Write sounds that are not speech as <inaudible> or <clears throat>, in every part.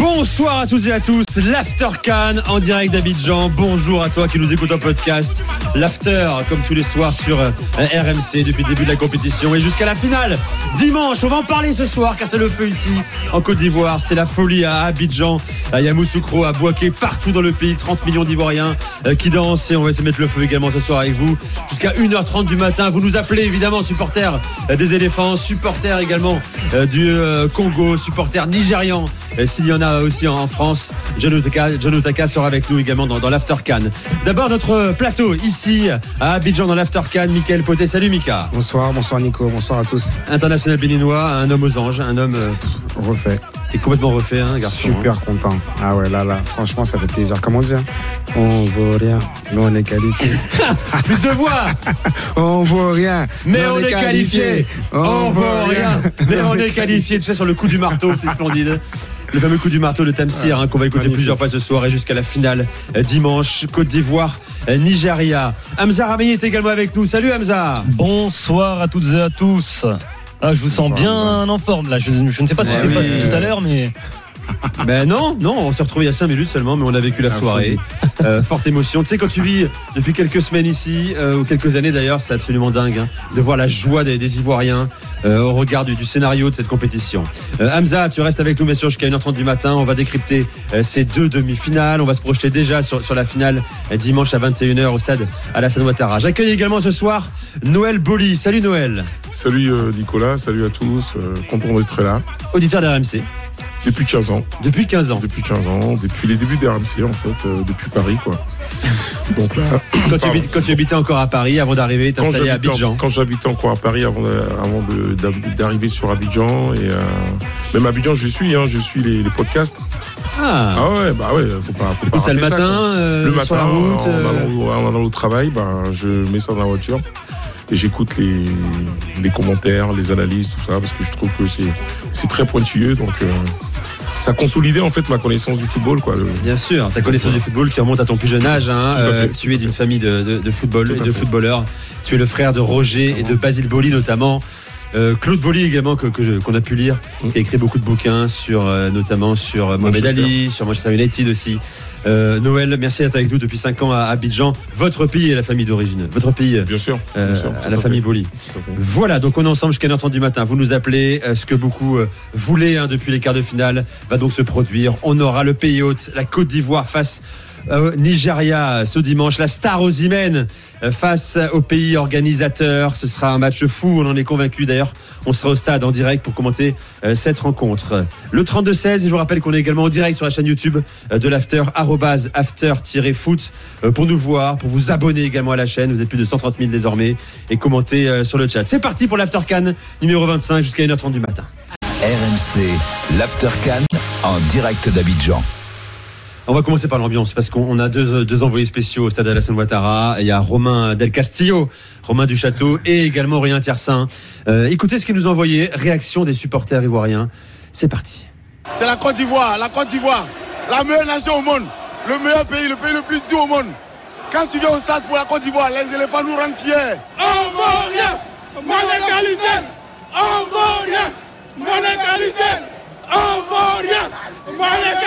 Bonsoir à toutes et à tous, l'After Cannes en direct d'Abidjan. Bonjour à toi qui nous écoute en podcast. L'After, comme tous les soirs sur euh, RMC depuis le début de la compétition et jusqu'à la finale. Dimanche, on va en parler ce soir car c'est le feu ici en Côte d'Ivoire. C'est la folie à Abidjan, à Yamoussoukro, à Boaké, partout dans le pays. 30 millions d'Ivoiriens euh, qui dansent et on va essayer de mettre le feu également ce soir avec vous. Jusqu'à 1h30 du matin. Vous nous appelez évidemment supporters euh, des éléphants, supporters également du Congo, supporters nigérians s'il y en a aussi en France. John Otaka, sera avec nous également dans, dans l'After D'abord notre plateau ici à Abidjan dans l'After Can. Michael Poté, salut Mika. Bonsoir, bonsoir Nico, bonsoir à tous. International béninois, un homme aux anges, un homme euh, refait. T'es complètement refait, hein, garçon. Super hein. content. Ah ouais, là, là, franchement, ça fait plaisir. Comment dire On vaut rien, mais on est qualifié. <laughs> Plus de voix <laughs> On vaut rien, mais, on, est qualifié. On, vaut rien, <laughs> mais on est qualifié. Tu sais, sur le coup du marteau, c'est splendide. Le fameux coup du marteau de Tamsir hein, qu'on va écouter plusieurs fois ce soir et jusqu'à la finale euh, dimanche. Côte d'Ivoire, euh, Nigeria. Hamza Ramey est également avec nous. Salut Hamza. Bonsoir à toutes et à tous. Ah, je vous sens bien en forme là. Je, ne sais pas ce qui s'est passé tout à l'heure, mais <laughs> ben non, non, on s'est retrouvé il y a 5 minutes seulement, mais on a vécu la soirée. Euh, forte émotion. Tu sais, quand tu vis depuis quelques semaines ici, euh, ou quelques années d'ailleurs, c'est absolument dingue hein, de voir la joie des, Ivoiriens euh, au regard du, scénario de cette compétition. Hamza, tu restes avec nous, bien sûr, jusqu'à 1h30 du matin. On va décrypter ces deux demi-finales. On va se projeter déjà sur, la finale dimanche à 21h au stade Alassane Ouattara. J'accueille également ce soir Noël Boli. Salut Noël. Salut Nicolas, salut à tous. content d'être là. Auditeur d'RMC. Depuis 15 ans. Depuis 15 ans. Depuis 15 ans, depuis les débuts d'RMC en fait, euh, depuis Paris quoi. <laughs> Donc là, quand, tu, quand tu, habitais encore à Paris avant d'arriver, t'installer à Abidjan. quand j'habitais encore à Paris avant, d'arriver sur Abidjan et euh, même Abidjan je suis, hein, je suis les, podcasts. Ah. ah. ouais, bah ouais, faut pas. Faut pas ça le matin, euh, le matin, sur la route, en, allant, au travail, bah, je mets ça dans la voiture et j'écoute les, les, commentaires, les analyses, tout ça, parce que je trouve que c'est très pointilleux. Donc, ça consolidait en fait ma connaissance du football. Quoi, Bien sûr, ta connaissance du football qui remonte à ton plus jeune âge. Hein, euh, tu es d'une famille de, football et de footballeurs. Tu es le frère de Roger et de Basile Boli notamment. Euh, Claude Bolly également que, qu'on a pu lire, qui a écrit beaucoup de bouquins sur euh, notamment sur Mohamed Ali, sur Manchester United aussi. Euh, Noël, merci d'être avec nous depuis 5 ans à Abidjan. Votre pays est la famille d'origine. Votre pays, bien sûr, à la famille Bolly. Voilà, donc on est ensemble jusqu'à 9h30 du matin. Vous nous appelez. ce que beaucoup voulaient hein, depuis les quarts de finale va donc se produire. On aura le pays hôte, la Côte d'Ivoire face euh, Nigeria ce dimanche. La star Ozimène euh, face au pays organisateur. Ce sera un match fou, on en est convaincu d'ailleurs. On sera au stade en direct pour commenter euh, cette rencontre. Le 32-16, et je vous rappelle qu'on est également en direct sur la chaîne YouTube de l'After, after-foot, pour nous voir, pour vous abonner également à la chaîne. Vous êtes plus de 130 000 désormais et commenter sur le chat. C'est parti pour l'After Can numéro 25 jusqu'à 1h30 du matin. RMC, l'After Can en direct d'Abidjan. On va commencer par l'ambiance parce qu'on a deux, envoyés spéciaux au stade Alassane Ouattara. Il y a Romain Del Castillo, Romain du Château et également Aurélien Tiersin. Euh, écoutez ce qu'il nous a envoyé. Réaction des supporters ivoiriens. C'est parti. C'est la Côte d'Ivoire, la Côte d'Ivoire, la meilleure nation au monde, le meilleur pays, le pays le plus doux au monde. Quand tu viens au stade pour la Côte d'Ivoire, les éléphants nous rendent fiers. On vaut rien, mon égalité, on vaut rien, mon égalité. On vaut rien. Moi, les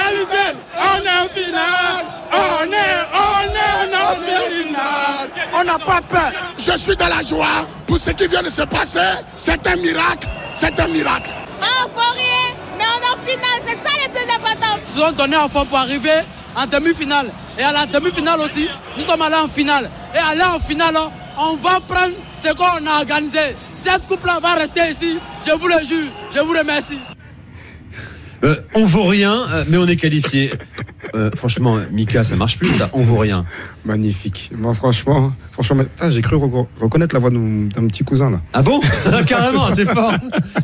on est en finale. On est, on est en finale. On n'a pas peur. Je suis dans la joie pour ce qui vient de se passer. C'est un miracle. C'est un miracle. On vaut rien, mais on est en finale. C'est ça le plus important. Nous sommes donnés en forme pour arriver en demi-finale. Et à la demi-finale aussi, nous sommes allés en finale. Et aller en finale, on va prendre ce qu'on a organisé. Cette coupe-là va rester ici. Je vous le jure. Je vous remercie. Euh, on vaut rien, euh, mais on est qualifié. euh, franchement, Mika, ça marche plus, ça. On vaut rien. Magnifique. Moi, franchement, franchement, j'ai cru reco- reconnaître la voix d'un petit cousin là. Ah bon <laughs> Carrément, c'est fort.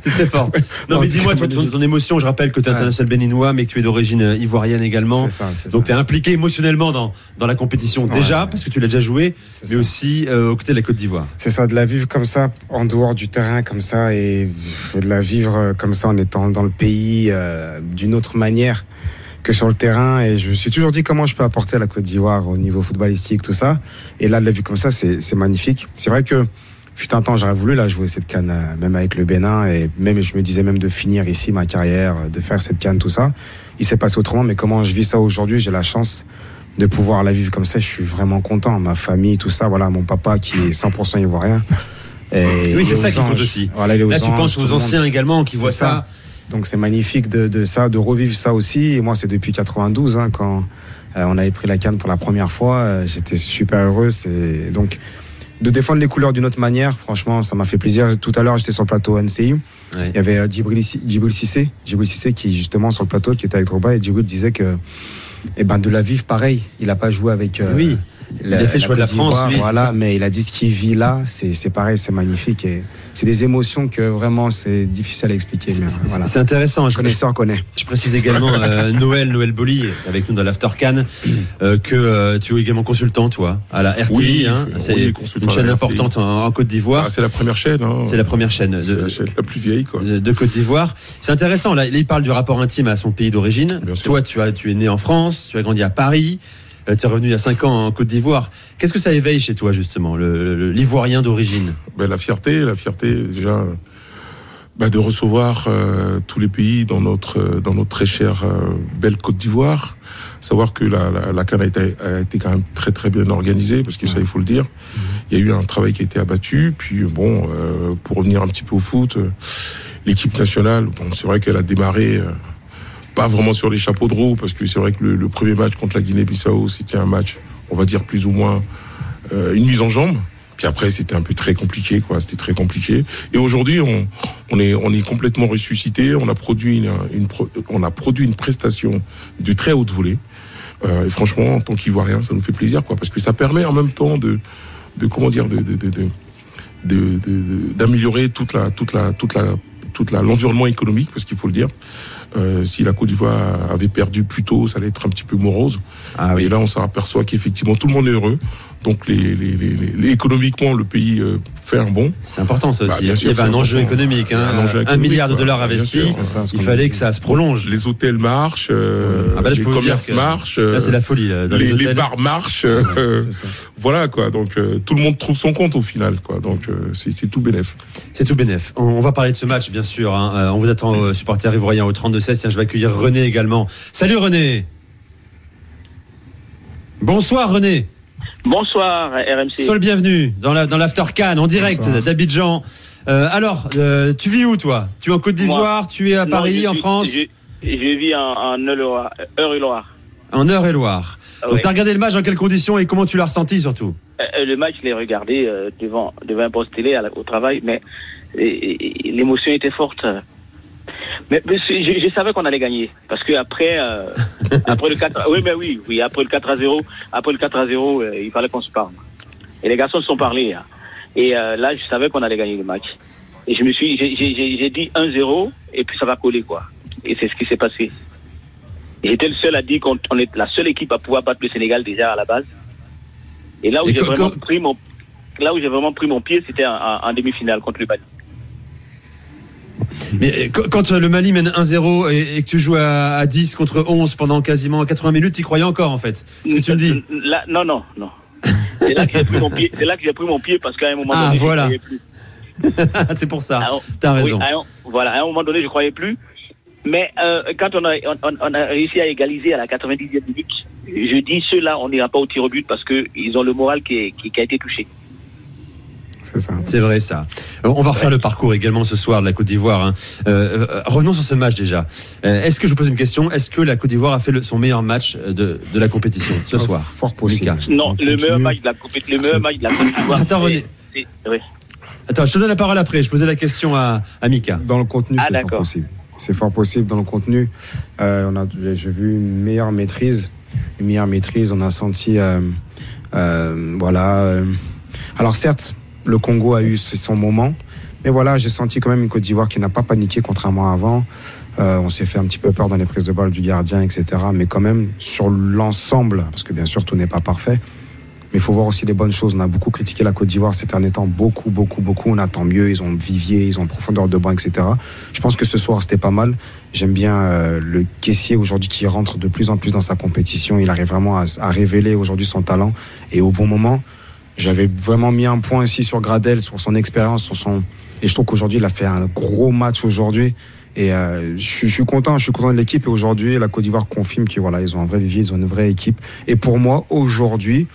C'est très fort. Non, Non, mais dis-moi, ton, émotion, je rappelle que tu es Ouais. international béninois, mais que tu es d'origine ivoirienne également. C'est ça, Donc tu es impliqué émotionnellement dans, dans la compétition Ouais, déjà, ouais. parce que tu l'as déjà joué, mais ça. aussi euh, aux côtés de la Côte d'Ivoire. C'est ça, de la vivre comme ça, en dehors du terrain, comme ça, et de la vivre euh, comme ça en étant dans le pays euh, d'une autre manière que sur le terrain. Et je me suis toujours dit comment je peux apporter à la Côte d'Ivoire au niveau footballistique, tout ça. Et là, de la vue comme ça, c'est c'est magnifique. C'est vrai que fut un temps, j'aurais voulu là jouer cette canne, euh, même avec le Bénin, et même je me disais même de finir ici ma carrière, euh, de faire cette canne, tout ça. Il s'est passé autrement, mais comment je vis ça aujourd'hui, j'ai la chance de pouvoir la vivre comme ça. Je suis vraiment content. Ma famille, tout ça, voilà, mon papa qui est 100% ivoirien. Et Oui, c'est est ça qui compte aussi. Voilà, Là, tu penses aux anciens également qui voient ça. Donc c'est magnifique de, de ça, de revivre ça aussi. Et moi, c'est depuis 92 hein, quand euh, on avait pris la canne pour la première fois. euh, J'étais super heureux. C'est donc de défendre les couleurs d'une autre manière. Franchement, ça m'a fait plaisir. Tout à l'heure, j'étais sur le plateau NCI. Ouais. Il y avait euh, Djibril Issi- Djibril Cissé qui justement sur le plateau, qui était avec Drogba, et Djibril disait que, eh ben, de la vivre pareil. Il n'a pas joué avec. euh, Oui. Il a fait le choix de la France, lui, Voilà, mais il a dit ce qu'il vit là, c'est c'est pareil, c'est magnifique. Et c'est des émotions que vraiment c'est difficile à expliquer. C'est voilà. intéressant. Je, Connaisseur connaît. je précise également euh, <laughs> Noël, Noël Boli, avec nous dans l'After Can, euh, que euh, tu es également consultant, toi, à la RTI. Oui, hein. oui, c'est consultant une chaîne importante en, en Côte d'Ivoire. Ah, c'est la première chaîne. hein. c'est la première chaîne de, la chaîne la plus vieille, quoi. de, de Côte d'Ivoire. C'est intéressant. Là, il parle du rapport intime à son pays d'origine. Bien sûr. Toi, tu, as, tu es né en France, tu as grandi à Paris, tu es revenu il y a 5 ans en Côte d'Ivoire. Qu'est-ce que ça éveille chez toi, justement, l'Ivoirien d'origine? Ben, la fierté, la fierté déjà euh, ben, de recevoir euh, tous les pays dans notre euh, dans notre très chère euh, belle Côte d'Ivoire. Savoir que la, la, la CAN a été, quand même très très bien organisée parce que ça il faut le dire. Il y a eu un travail qui a été abattu. Puis bon, euh, pour revenir un petit peu au foot, euh, l'équipe nationale, bon c'est vrai qu'elle a démarré. Pas vraiment sur les chapeaux de roue, parce que c'est vrai que le, premier match contre la Guinée-Bissau, c'était un match, on va dire plus ou moins euh, une mise en jambe. Puis après, c'était un peu très compliqué, quoi. C'était très compliqué. Et aujourd'hui, on, on est, on est complètement ressuscité. On a produit une, on a produit une prestation de très haute volée. Euh, et franchement, en tant qu'Ivoirien, ça nous fait plaisir, quoi, parce que ça permet en même temps de, de comment dire, de, de, de, d'améliorer toute la, toute la, toute la, toute l'environnement économique, parce qu'il faut le dire. Euh, si la Côte d'Ivoire avait perdu plus tôt, ça allait être un petit peu morose. Ah Et là, on s'aperçoit qu'effectivement, tout le monde est heureux. Donc, les, les, les, les- économiquement, le pays euh, fait un bon. C'est important ça Bah, aussi. bien il sûr, y avait c'est un enjeu économique, hein, Un enjeu un économique, milliard de dollars investis. sûr. Il fallait que ça se prolonge. Les hôtels marchent, euh, Ah bah là, les commerces marchent, Là, c'est la folie. là, dans les, bars marchent. euh, voilà quoi. Donc euh, tout le monde trouve son compte au final, quoi. Donc c'est tout bénef. C'est tout bénef. On, on va parler de ce match, bien sûr. hein. On vous attend, supporters ivoiriens, au 32-16. Tiens, je vais accueillir René également. Salut René Bonsoir René Bonsoir RMC. Sois le bienvenu dans la dans l'After Can en direct d'Abidjan. Euh, alors, euh, tu vis où toi? Tu es en Côte d'Ivoire Tu es à Non, Paris, je en France? je, je vis en, en Eure-et-Loire. En Eure-et-Loire. Donc, Ouais. tu as regardé le match dans quelles conditions et comment tu l'as ressenti surtout? Euh, Le match, je l'ai regardé euh, devant, devant un poste télé la- au travail, mais l'émotion était forte. Mais, je, je savais qu'on allait gagner. Parce que après, euh, après le 4 <laughs> oui, mais oui, oui, après le 4 à 0, après le 4 à 0, euh, il fallait qu'on se parle. Et les garçons se sont parlé. hein. Et euh, là, je savais qu'on allait gagner le match. Et je me suis, j'ai- dit 1-0, et puis ça va coller, quoi. Et c'est ce qui s'est passé. J'étais le seul à dire qu'on on est la seule équipe à pouvoir battre le Sénégal déjà à la base. Et là où j'ai vraiment pris mon, là où j'ai vraiment pris mon pied, c'était en, en- en demi-finale contre le Mali. Mais euh, qu- quand euh, le Mali mène 1-0 et, et que tu joues à, à 10 contre 11 pendant quasiment 80 minutes, tu croyais encore en fait Ce que tu me dis Là, non, non, non. C'est là que j'ai pris mon pied. C'est là que j'ai pris mon pied parce qu'à un moment Ah, donné, je voilà. croyais plus. <laughs> C'est pour ça. Alors, T'as raison. à un- voilà, à un moment donné, je croyais plus. Mais euh, quand on a, on, on- on a réussi à égaliser à la 90e minute, je dis ceux-là, on n'ira pas au tir au but parce qu'ils ont le moral qui, est- qui, qui a été touché. C'est vrai ça. Euh, On va refaire le parcours également ce soir de la Côte d'Ivoire. hein. Euh, euh, revenons sur ce match déjà. Euh, Est-ce que je vous pose une question Est-ce que la Côte d'Ivoire a fait le- son meilleur match de, de la compétition ce Oh, soir? Fort possible. Mika. Non, On le continue. meilleur match de la Coupe, le meilleur match de la Côte d'Ivoire. Attends, René. oui. Attends, je te donne la parole après. Je posais la question à, à Mika. Dans le contenu, Ah, c'est fort possible. C'est fort possible dans le contenu. Euh, on a, j'ai vu une meilleure maîtrise une meilleure maîtrise. On a senti, euh, euh, voilà. euh, alors certes, le Congo a eu son moment, mais voilà, j'ai senti quand même une Côte d'Ivoire qui n'a pas paniqué contrairement à avant. Euh, on s'est fait un petit peu peur dans les prises de balle du gardien, etc. Mais quand même, sur l'ensemble, parce que bien sûr, tout n'est pas parfait, mais il faut voir aussi les bonnes choses. On a beaucoup critiqué la Côte d'Ivoire ces derniers temps, beaucoup, beaucoup, beaucoup. On attend mieux, ils ont vivier, ils ont profondeur de banc, etc. Je pense que ce soir, c'était pas mal. J'aime bien euh, le caissier aujourd'hui qui rentre de plus en plus dans sa compétition. Il arrive vraiment à, à révéler aujourd'hui son talent. Et au bon moment, j'avais vraiment mis un point ici sur Gradel, sur son expérience, sur son... Et je trouve qu'aujourd'hui, il a fait un gros match aujourd'hui. Et euh, je, suis- je suis content, je suis content de l'équipe. Et aujourd'hui, la Côte d'Ivoire confirme qu'ils voilà, ils ont un vrai vivier, ils ont une vraie équipe. Et pour moi, aujourd'hui,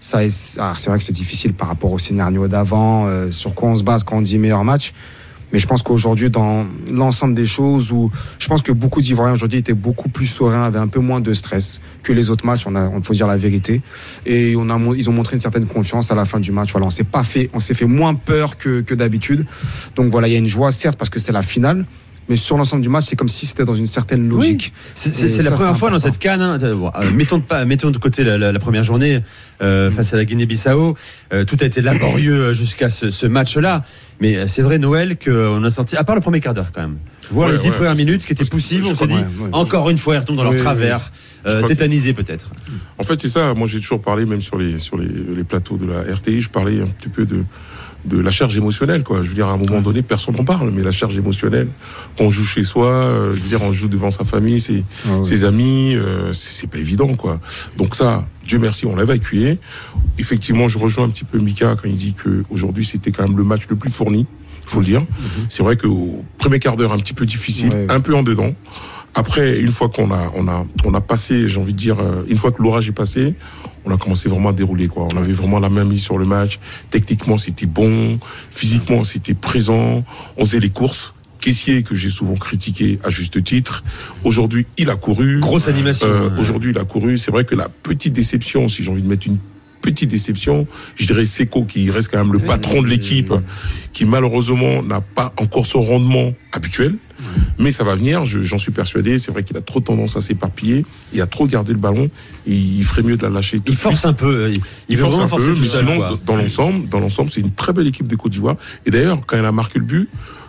ça ah, c'est vrai que c'est difficile par rapport au scénario d'avant, euh, sur quoi on se base quand on dit meilleur match. Mais je pense qu'aujourd'hui, dans l'ensemble des choses, où je pense que beaucoup d'Ivoiriens aujourd'hui étaient beaucoup plus sereins, avaient un peu moins de stress que les autres matchs. On a, on faut dire la vérité. Et on a, ils ont montré une certaine confiance à la fin du match. Voilà, on s'est pas fait, on s'est fait moins peur que, que d'habitude. Donc voilà, il y a une joie certes parce que c'est la finale. Mais sur l'ensemble du match, c'est comme si c'était dans une certaine logique. C'est c'est- la première fois dans cette canne. hein, euh, bon, euh, mettons, de pas, mettons de côté la, la- la première journée euh, face à la Guinée-Bissau. Euh, tout a été laborieux jusqu'à ce, ce match-là. Mais c'est vrai, Noël, qu'on a senti, à part le premier quart d'heure quand même, voir Ouais, les dix ouais. premières minutes qui étaient poussives, on s'est dit, Ouais, ouais. encore une fois, ils retombent dans leur Oui, oui, travers, oui. Euh, tétanisés peut-être. En fait, c'est ça. Moi, j'ai toujours parlé, même sur les, sur les, les plateaux de la RTI, je parlais un petit peu de, de la charge émotionnelle. Quoi. Je veux dire, à un moment donné, personne n'en parle, mais la charge émotionnelle, quand on joue chez soi, euh, je veux dire, on joue devant sa famille, ses, Ah oui. ses amis, euh, c'est pas évident. quoi. Donc ça, Dieu merci, on l'a évacué. Effectivement, je rejoins un petit peu Mika quand il dit que aujourd'hui c'était quand même le match le plus fourni, il faut le dire. C'est vrai qu'au premier quart d'heure, un petit peu difficile, Ouais. un peu en dedans. Après, une fois qu'on a, on a, on a passé, j'ai envie de dire, euh, une fois que l'orage est passé, on a commencé vraiment à dérouler, quoi. On avait vraiment la main mise sur le match. Techniquement, c'était bon. Physiquement, c'était présent. On faisait les courses. Caissier, que j'ai souvent critiqué à juste titre. Aujourd'hui, il a couru. Grosse animation. Euh, ouais. Aujourd'hui, il a couru. C'est vrai que la petite déception, si j'ai envie de mettre une petite déception, je dirais Seco, qui reste quand même le patron de l'équipe, qui malheureusement n'a pas encore son rendement habituel. Mais ça va venir, je- j'en suis persuadé. C'est vrai qu'il a trop tendance à s'éparpiller. Il a trop gardé le ballon. Il ferait mieux de la lâcher tout Il de suite. force un peu. euh, Il, force un peu, mais sinon, quoi. dans l'ensemble, dans l'ensemble, c'est une très belle équipe de Côte d'Ivoire. Et d'ailleurs, quand elle a marqué le but,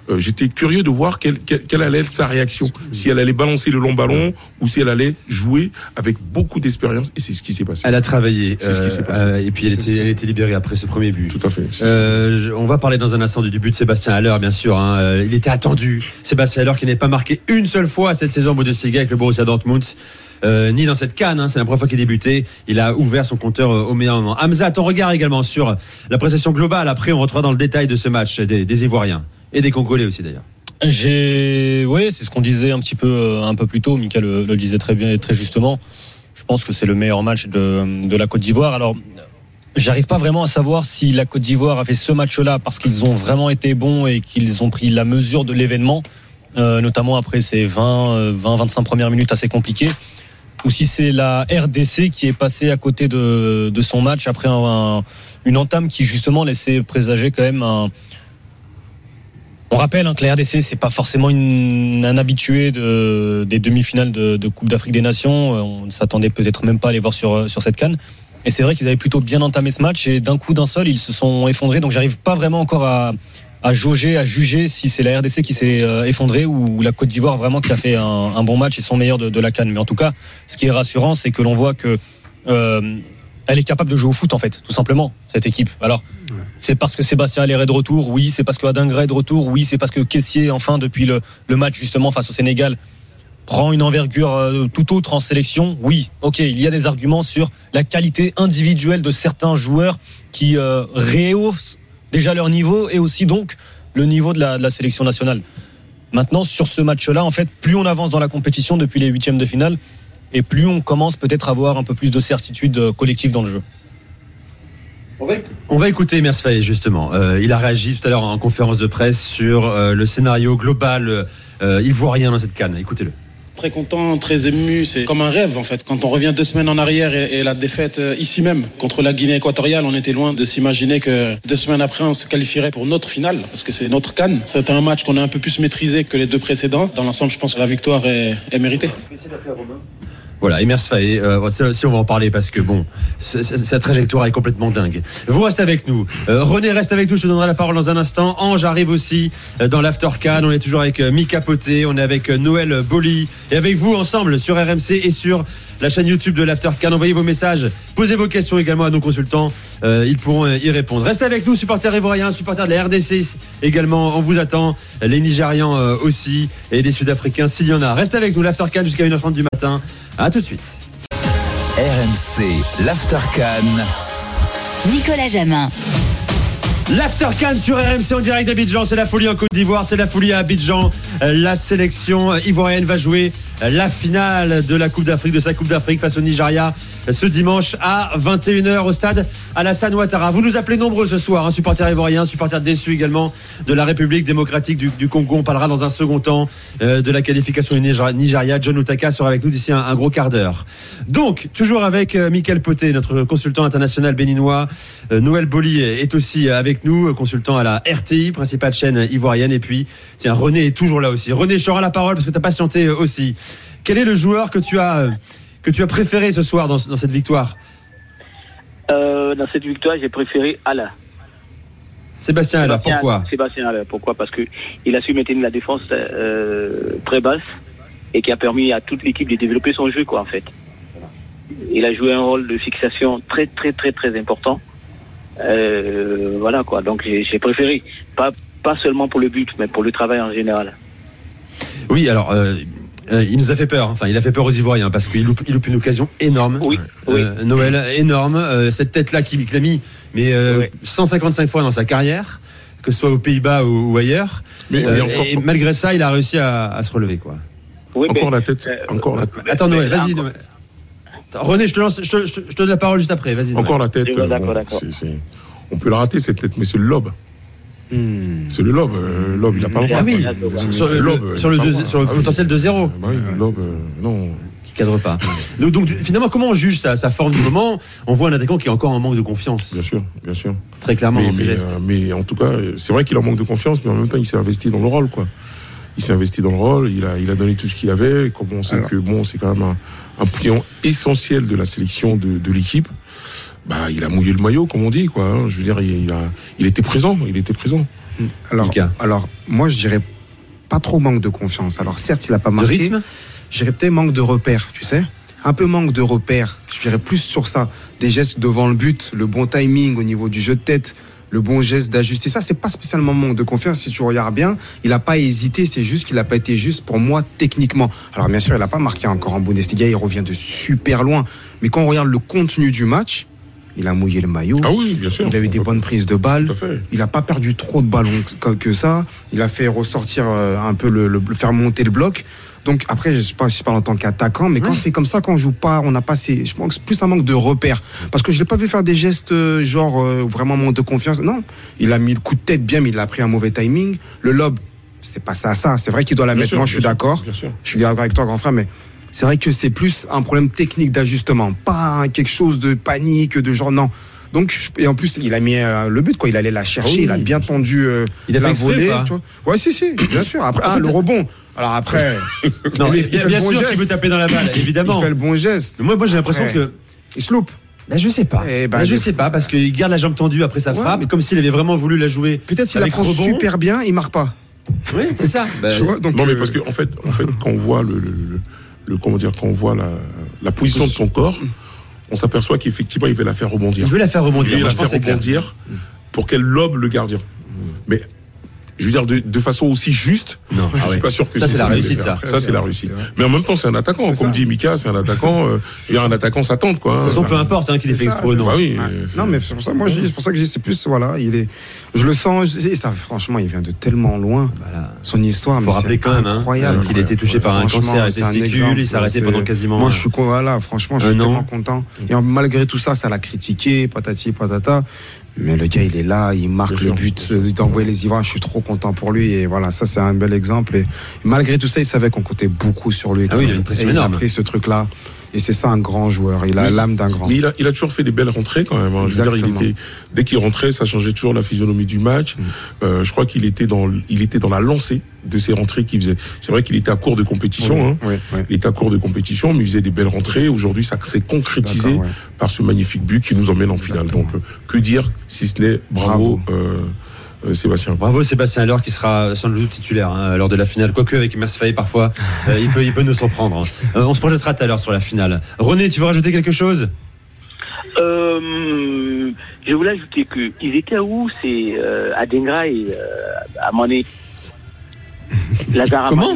euh, j'étais curieux de voir quelle, quelle, quelle allait être sa réaction. Si elle allait balancer le long ballon ou si elle allait jouer avec beaucoup d'expérience. Et c'est ce qui s'est passé. Elle a travaillé. C'est ce qui s'est passé. euh, et puis elle était, elle était libérée après ce premier but. Tout à fait. Euh, je- on va parler dans un instant du, but de Sébastien Haller, bien sûr. hein. Il était attendu. Sébastien Haller qui n'est pas marqué une seule fois cette saison au Bundesliga avec le Borussia Dortmund. euh, ni dans cette canne, hein. c'est la première fois qu'il débutait. Il a ouvert son compteur euh, au meilleur moment. Hamza, ton regard également sur la prestation globale. Après, on rentrera dans le détail de ce match des, des Ivoiriens et des Congolais aussi d'ailleurs. J'ai, ouais, c'est ce qu'on disait un petit peu, euh, un peu plus tôt. Mika le, le disait très bien et très justement. Je pense que c'est le meilleur match de, de la Côte d'Ivoire. Alors, j'arrive pas vraiment à savoir si la Côte d'Ivoire a fait ce match-là parce qu'ils ont vraiment été bons et qu'ils ont pris la mesure de l'événement, euh, notamment après ces 20, euh, 20, 25 premières minutes assez compliquées, ou si c'est la RDC qui est passée à côté de, de son match après un- un- une entame qui justement laissait présager quand même un, on rappelle hein, que la RDC, c'est pas forcément une, un habitué de, des demi-finales de, Coupe d'Afrique des Nations. Euh, On ne s'attendait peut-être même pas à les voir sur, euh, sur cette canne. Et c'est vrai qu'ils avaient plutôt bien entamé ce match et d'un coup d'un seul, ils se sont effondrés. Donc j'arrive pas vraiment encore à, jauger, à juger si c'est la RDC qui s'est euh, effondrée ou la Côte d'Ivoire vraiment qui a fait un, bon match et son meilleur de, la canne. Mais en tout cas, ce qui est rassurant, c'est que l'on voit que elle est capable de jouer au foot en fait, tout simplement, cette équipe. Alors, c'est parce que Sébastien Aller est de retour, oui, c'est parce que Adingra est de retour, oui, c'est parce que Caissier, enfin, depuis le, le match justement face au Sénégal, prend une envergure euh, tout autre en sélection, oui, ok, il y a des arguments sur la qualité individuelle de certains joueurs qui euh, rehaussent déjà leur niveau et aussi donc le niveau de la, de la sélection nationale. Maintenant, sur ce match-là, en fait, plus on avance dans la compétition depuis les huitièmes de finale, et plus on commence peut-être à avoir un peu plus de certitude euh, collective dans le jeu. On va écouter Mers Faye, justement. Euh, il a réagi tout à l'heure en conférence de presse sur euh, le scénario global euh, ivoirien dans cette canne. Écoutez-le. Très content, très ému, c'est comme un rêve en fait. Quand on revient deux semaines en arrière et, et la défaite euh, ici même contre la Guinée équatoriale, on était loin de s'imaginer que deux semaines après on se qualifierait pour notre finale parce que c'est notre canne. C'était un match qu'on a un peu plus maîtrisé que les deux précédents. Dans l'ensemble, je pense que la victoire est, est méritée. Voilà, Emers Faé, euh, ça aussi on va en parler parce que bon, sa trajectoire est complètement dingue. Vous restez avec nous. Euh, René reste avec nous, je te donnerai la parole dans un instant. Ange arrive aussi euh, dans l'After Can. On est toujours avec euh, Mika Poté, on est avec euh, Noël Boli et avec vous ensemble sur RMC et sur la chaîne YouTube de l'After Can. Envoyez vos messages, posez vos questions également à nos consultants. Euh, ils pourront euh, y répondre. Restez avec nous, supporters ivoiriens, supporters de la RDC également. On vous attend. Les Nigérians euh, aussi et les Sud-Africains s'il y en a. Restez avec nous, l'After Can jusqu'à 1h30 du matin. À tout de suite. RMC, l'Aftercan. Nicolas Jamin. L'Aftercan sur RMC en direct d'Abidjan, c'est la folie en Côte d'Ivoire, c'est la folie à Abidjan. Euh, La sélection ivoirienne va jouer euh, la finale de la Coupe d'Afrique, de sa Coupe d'Afrique face au Nigeria ce dimanche à 21h au stade Alassane Ouattara. Vous nous appelez nombreux ce soir, un supporter ivoirien, supporter déçu également de la République démocratique du, Congo. On parlera dans un second temps euh, de la qualification du Niger- Nigeria. John Utaka sera avec nous d'ici un, gros quart d'heure. Donc, toujours avec euh, Michael Poté, notre consultant international béninois. Euh, Noël Boli est aussi avec nous, consultant à la RTI, principale chaîne ivoirienne. Et puis, tiens, René est toujours là aussi. René, je la parole parce que tu as patienté aussi. Quel est le joueur que tu as, euh, que tu as préféré ce soir dans, dans cette victoire Euh, dans cette victoire, j'ai préféré Alain. Sébastien Sébastien- pourquoi Sébastien Haller, pourquoi? Parce que il a su maintenir la défense euh, très basse et qui a permis à toute l'équipe de développer son jeu, quoi, en fait. Il a joué un rôle de fixation très, très, très, très important. Euh, voilà, quoi. Donc, j'ai j'ai préféré. Pas, pas seulement pour le but, mais pour le travail en général. Oui, alors. euh, euh, il nous a fait peur, enfin il a fait peur aux Ivoiriens parce qu'il loupe, il loupe une occasion énorme. Oui, Euh, Noël, énorme. Euh, cette tête-là qu'il qu'il a mis mais, euh, 155 fois dans sa carrière, que ce soit aux Pays-Bas ou, ou ailleurs. Mais- Euh, mais encore- et malgré ça, il a réussi à, à se relever. Quoi. encore la tête, encore la Attends Noël, vas-y. René, je te, lance, je, te, je te- je te donne la parole juste après. Vas-y. Encore Noël. la tête. euh, on peut la rater cette tête, mais c'est le lobe. C'est le lobe. euh, lobe, il a pas le droit. Ah oui, quoi. sur le, lobe, le- il sur a le, pas deux- droit. sur le Ah oui. potentiel de zéro. Bah oui, le lobe, euh, non. Qui cadre pas. donc, donc, finalement, comment on juge sa, sa forme du moment? On voit un attaquant qui est encore en manque de confiance. Bien sûr, bien sûr. Très clairement mais, dans ses mais, gestes. euh, mais en tout cas, c'est vrai qu'il en manque de confiance, mais en même temps, il s'est investi dans le rôle, quoi. Il s'est investi dans le rôle, il a, il a donné tout ce qu'il avait. Comme on sait que bon, c'est quand même un, un pion essentiel de la sélection de, de l'équipe. Bah, il a mouillé le maillot, comme on dit, quoi. hein. Je veux dire, il, il a, il était présent, il était présent. Alors, alors, moi, je dirais pas trop manque de confiance. Alors, certes, il a pas marqué. rythme Je dirais peut-être manque de repères, tu sais. Un peu manque de repères. Je dirais plus sur ça. Des gestes devant le but, le bon timing au niveau du jeu de tête, le bon geste d'ajuster. Ça, c'est pas spécialement manque de confiance. Si tu regardes bien, il a pas hésité. C'est juste qu'il a pas été juste pour moi techniquement. Alors, bien sûr, il a pas marqué encore en Bundesliga. Il revient de super loin. Mais quand on regarde le contenu du match, il a mouillé le maillot. Ah oui, bien sûr. Il a eu des bonnes prises de balles. Il n'a pas perdu trop de ballons que, ça. Il a fait ressortir euh, un peu le, faire monter le bloc. Donc après, je sais pas si je parle en tant qu'attaquant, mais quand c'est comme ça, quand on joue pas, on n'a pas ces, je pense plus un manque de repères. Parce que je l'ai pas vu faire des gestes euh, genre euh, vraiment manque de confiance. Non, il a mis le coup de tête bien, mais il a pris un mauvais timing. Le lob, c'est pas ça, ça. C'est vrai qu'il doit la Bien mettre. sûr, Moi, je suis d'accord. bien sûr. Je suis d'accord avec toi, grand frère, mais c'est vrai que c'est plus un problème technique d'ajustement, pas quelque chose de panique, de genre non. Donc, et en plus, il a mis euh, le but, quoi. Il allait la chercher, Ah oui. il a bien tendu euh, Il a la volée. Ouais, si, si, bien sûr. Après, ah, le rebond. Alors après, <laughs> Non, il, bien, fait le bien bon sûr geste. qu'il veut taper dans la balle, évidemment. Il fait le bon geste. Moi, moi j'ai l'impression que. Il se loupe. Ben, je sais pas. Eh ben, Ben, je sais pas parce qu'il garde la jambe tendue après sa Ouais, frappe, mais- comme s'il avait vraiment voulu la jouer. Peut-être s'il la prend rebond. super bien, il marque pas. Oui, c'est ça. Ben, <laughs> Tu vois, donc, non, mais euh, parce que en fait, en fait, quand on voit le, le, le- le- comment dire, quand on voit la, la position de son corps, on s'aperçoit qu'effectivement, il veut la faire rebondir. Il veut la faire rebondir. Il veut la faire clair. pour qu'elle lobe le gardien. Mais je veux dire de, de façon aussi juste. Non. Je Ah suis ouais. pas sûr que Ça, c'est la réussite, ça. Ça, c'est la réussite. Mais en même temps, c'est un attaquant. Comme ça. dit Mika, c'est un attaquant. euh, je veux dire, un attaquant, ça tente, quoi. De toute façon, Ça- peu importe hein, qu'il ait fait non. Bah c'est- Non, mais c'est pour ça, moi, je dis, c'est pour ça que je dis, c'est plus, voilà, il est, je le sens, je sais, ça, franchement, il vient de tellement loin. Voilà. Son histoire, Faut mais rappeler c'est quand même hein, incroyable. qu'il a été touché par un cancer testicule, exemple, il s'est arrêté pendant quasiment. Moi, je suis, con- voilà, franchement, je suis tellement content. Et malgré tout ça, ça l'a critiqué, patati, patata. Mais le gars, il est là, il marque Bien le sûr, but, il d'envoyer les Ivoiriens. Je suis trop content pour lui. Et voilà, ça, c'est un bel exemple. Et malgré tout ça, il savait qu'on comptait beaucoup sur lui. Ah oui, il a une pression Et il a pris ce truc-là. Et c'est ça un grand joueur. Il a l'âme d'un grand. Mais il a, il a toujours fait des belles rentrées quand même. hein. Je veux dire, il était, dès qu'il rentrait, ça changeait toujours la physionomie du match. Mm. Euh, je crois qu'il était dans, il était dans la lancée de ses rentrées qu'il faisait. C'est vrai qu'il était à court de compétition. hein. Oui, oui. Il était à court de compétition, mais il faisait des belles rentrées. Aujourd'hui, ça s'est concrétisé ouais. par ce magnifique but qui nous emmène en finale. Donc, euh, que dire si ce n'est bravo, euh, euh, Sébastien. Bravo Sébastien Allard qui sera sans doute titulaire hein, lors de la finale. Quoique avec Mersfaye parfois, euh, il, peut, il peut nous surprendre. hein. Euh, on se projettera tout à l'heure sur la finale. René, tu veux rajouter quelque chose? Euh, je voulais ajouter que ils étaient où C'est euh, à Dengra et euh, à <laughs> Mané. Lazare Comment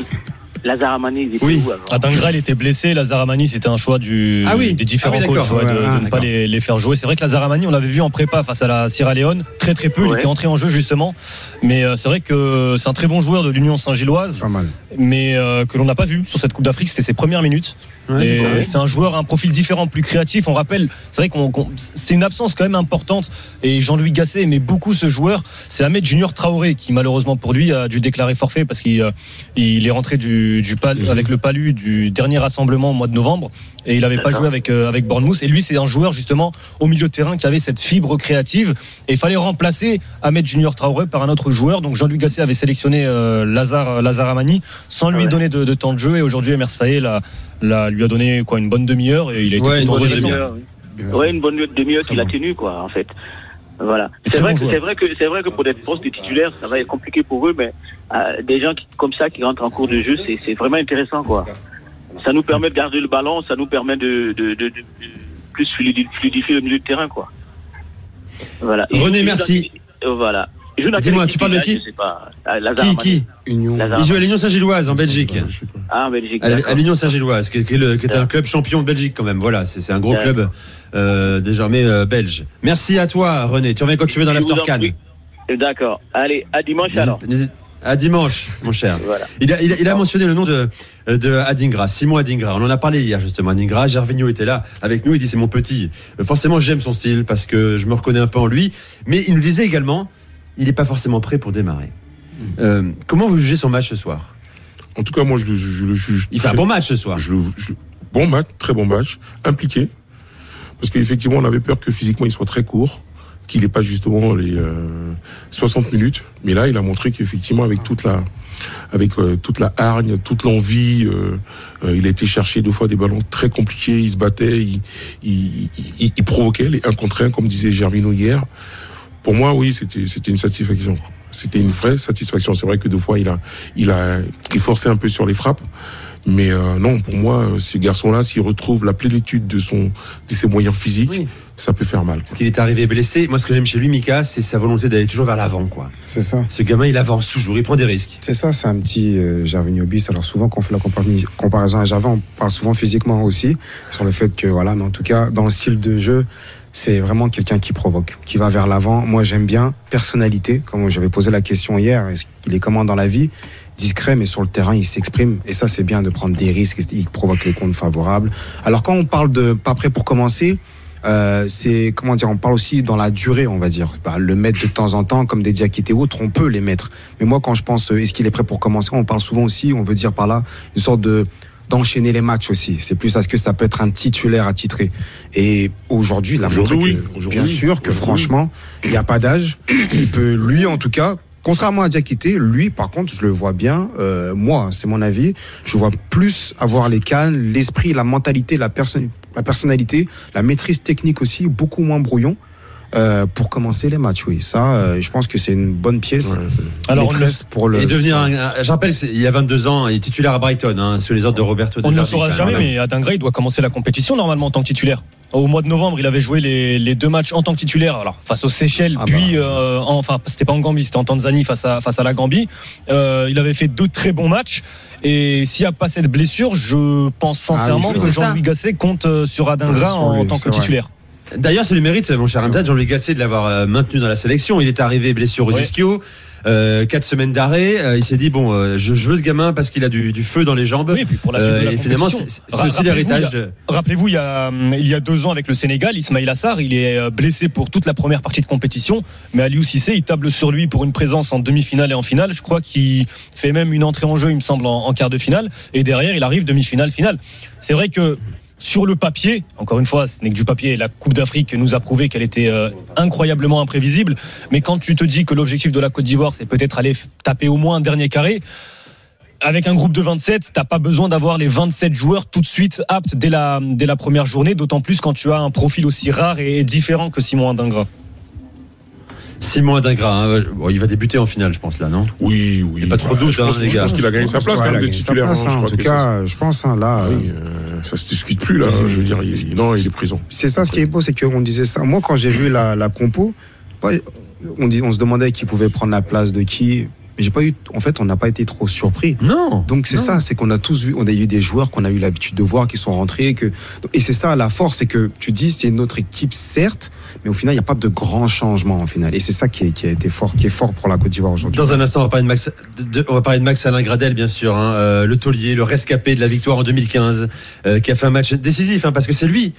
Amani. Lazare Amani, ils étaient Oui. où avant il était blessé. Lazaramani, c'était un choix du, Ah oui. des différents Ah oui, coachs ouais, de, Ouais, de ah, ne pas les, les faire jouer. C'est vrai que Lazaramani, on l'avait vu en prépa face à la Sierra Leone, très très peu. Il était entré en jeu justement, mais euh, c'est vrai que c'est un très bon joueur de l'Union Saint-Gilloise, Pas mal. mais euh, que l'on n'a pas vu sur cette Coupe d'Afrique. C'était ses premières minutes. C'est un joueur, un profil différent, plus créatif. On rappelle, c'est vrai qu'on, qu'on- c'est une absence quand même importante. Et Jean-Louis Gasset aimait beaucoup ce joueur. C'est Ahmed Junior Traoré qui malheureusement pour lui a dû déclarer forfait parce qu'il euh, il est rentré du, du pal- Mhm. avec le palu du dernier rassemblement au mois de novembre et il n'avait pas joué avec euh, avec Bournemouth. Et lui, c'est un joueur justement au milieu de terrain qui avait cette fibre créative. Et il fallait remplacer Ahmed Junior Traoré par un autre joueur. Donc Jean-Louis Gasset avait sélectionné euh, Lazare Lazare Amani sans lui Ouais. donner de, de temps de jeu. Et aujourd'hui, Emers l'a, l'a- lui a donné quoi une bonne demi-heure et il a été Ouais, une bonne demi-heure, oui. Ouais, une bonne demi-heure qu'il a tenue, quoi, en fait. Voilà. C'est vrai, que, c'est vrai que c'est vrai que pour des postes de titulaires, ça va être compliqué pour eux, mais euh, des gens qui, comme ça qui rentrent en cours de jeu, c'est c'est vraiment intéressant, quoi. Ça nous permet de garder le ballon, ça nous permet de, de, de, de- plus fluidi- fluidifier le milieu de terrain, quoi. Voilà. René, merci. Voilà. Dis-moi, tu parles de qui Je sais pas. Ah, Lazare Qui qui Union. Lazare Il joue à l'Union Saint-Gilloise en Belgique. Je sais pas. Ah, en Belgique. À l'Union Saint-Gilloise, qui, est- qui est le- qui est un club champion de Belgique quand même. Voilà, c'est c'est un gros club euh, désormais euh, belge. Merci à toi, René. Tu reviens quand tu veux dans l'After Can. prie. D'accord. Allez, à dimanche alors. N'hésite- n'hésite- À dimanche, mon cher. Voilà. Il a, il a- il a mentionné le nom de, de Adingra, Simon Adingra. On en a parlé hier justement. Adingra, Gervinho était là avec nous. Il dit c'est mon petit. Euh, Forcément, j'aime son style parce que je me reconnais un peu en lui. Mais il nous disait également, il n'est pas forcément prêt pour démarrer. Euh, comment vous jugez son match ce soir? En tout cas, moi, je, le- je le juge. Il fait un bon match ce soir. Je le- je le- bon match, très bon match, impliqué. Parce qu'effectivement, on avait peur que physiquement, il soit très court, qu'il n'ait pas justement les euh, 60 minutes. Mais là, il a montré qu'effectivement, avec toute la, avec euh, toute la hargne, toute l'envie, euh, euh, il a été chercher deux fois des ballons très compliqués. Il se battait, il, il, il- il provoquait les un contre un, comme disait Gervino hier. Pour moi, oui, c'était c'était une satisfaction. C'était une vraie satisfaction. C'est vrai que deux fois, il a, il a, il forçait un peu sur les frappes. Mais euh, non, pour moi, euh, ce garçon-là, s'il retrouve la plénitude de son, de ses moyens physiques, Oui. ça peut faire mal. Parce qu'il est arrivé blessé. Moi, ce que j'aime chez lui, Mika, c'est sa volonté d'aller toujours vers l'avant. quoi. C'est ça. Ce gamin, il avance toujours, il prend des risques. C'est ça, c'est un petit euh, Gervinho bis. Alors souvent quand on fait la compara- comparaison à Gervin, on parle souvent physiquement aussi sur le fait que voilà, mais en tout cas dans le style de jeu, c'est vraiment quelqu'un qui provoque, qui va vers l'avant. Moi j'aime bien personnalité, comme j'avais posé la question hier, est-ce qu'il est comment dans la vie? Discret mais sur le terrain il s'exprime et ça c'est bien de prendre des risques, il provoque les comptes favorables. Alors quand on parle de pas prêt pour commencer, euh, c'est comment dire, on parle aussi dans la durée, on va dire. Bah, le mettre de temps en temps, comme des Diakité ou autres, on peut les mettre. Mais moi, quand je pense, euh, est-ce qu'il est prêt pour commencer On parle souvent aussi, on veut dire par là, une sorte de d'enchaîner les matchs aussi. C'est plus à ce que ça peut être un titulaire attitré. Et aujourd'hui, il a montré Aujourd'hui, que, oui. Bien sûr que franchement, il n'y a pas d'âge. Il peut, lui en tout cas, contrairement à Diakité, lui par contre, je le vois bien. euh, moi, c'est mon avis. Je vois plus avoir les cannes, l'esprit, la mentalité, la la personnalité, la maîtrise technique aussi, beaucoup moins brouillon. Euh, pour commencer les matchs, oui. Ça, euh, je pense que c'est une bonne pièce. Ouais, Alors, on pour le. Et devenir un, je rappelle, il a 22 ans, il est titulaire à Brighton, hein, sous les ordres de Roberto on ne le saura quand jamais, mais Adingra, il doit commencer la compétition normalement en tant que titulaire. Au mois de novembre, il avait joué les, les deux matchs en tant que titulaire, alors face aux Seychelles, Ah puis bah. euh, en- enfin c'était pas en Gambie, c'était en Tanzanie face à face à la Gambie. Euh, il avait fait deux très bons matchs. Et s'il n'y a pas cette blessure, je pense sincèrement Ah oui, que. Jean-Louis Gasset compte sur Adingra en, lui, tant que vrai. titulaire. D'ailleurs, c'est le mérite, mon cher C'est Hamzat, Jean-Louis Gasset, de l'avoir euh, maintenu dans la sélection. Il est arrivé blessure aux Ouais. ischio, euh, quatre semaines d'arrêt. Euh, il s'est dit bon, euh, je, je veux ce gamin parce qu'il a du, du feu dans les jambes. Oui, et puis pour la suite de la et finalement, c'est aussi rappelez-vous, l'héritage de. Rappelez-vous, il y, a, hum, il y a deux ans avec le Sénégal, Ismail Assar, il est blessé pour toute la première partie de compétition, mais Aliou Cissé, il table sur lui pour une présence en demi-finale et en finale. Je crois qu'il fait même une entrée en jeu, il me semble, en, en quart de finale, et derrière, il arrive demi-finale, finale. C'est vrai que sur le papier, encore une fois, ce n'est que du papier. La Coupe d'Afrique nous a prouvé qu'elle était euh, incroyablement imprévisible. Mais quand tu te dis que l'objectif de la Côte d'Ivoire, c'est peut-être aller taper au moins un dernier carré, avec un groupe de 27, t'as pas besoin d'avoir les 27 joueurs tout de suite aptes dès la, première journée, d'autant plus quand tu as un profil aussi rare et différent que Simon Adingra. Simon Adingra, hein, bon, il va débuter en finale, je pense, là, non? Oui, oui. Il n'y a pas trop de Bah, doute, je hein, pense, les je pense qu'il a gagné sa place quand même de titulaire. place, hein, je hein, en crois tout cas, je pense, hein, là. ça- euh, oui, euh, ça se discute plus là. Je veux dire, il, non, il est prison. C'est ça ce qui est beau, c'est qu'on disait ça. Moi, quand j'ai vu la, la compo, ouais, on, dit, on se demandait qui pouvait prendre la place de qui. Mais j'ai pas eu, en fait, on n'a pas été trop surpris. Non. Donc c'est ça, c'est qu'on a tous vu, on a eu des joueurs qu'on a eu l'habitude de voir qui sont rentrés, que et c'est ça la force, c'est que tu dis c'est notre équipe certes, mais au final il n'y a pas de grands changements en final. Et c'est ça qui, est, qui a été fort, qui est fort pour la Côte d'Ivoire aujourd'hui. Dans un instant, on va parler de Max, de- on va parler de Max Alain Gradel, bien sûr, hein, euh, le taulier, le rescapé de la victoire en 2015, euh, qui a fait un match décisif, hein, parce que c'est lui,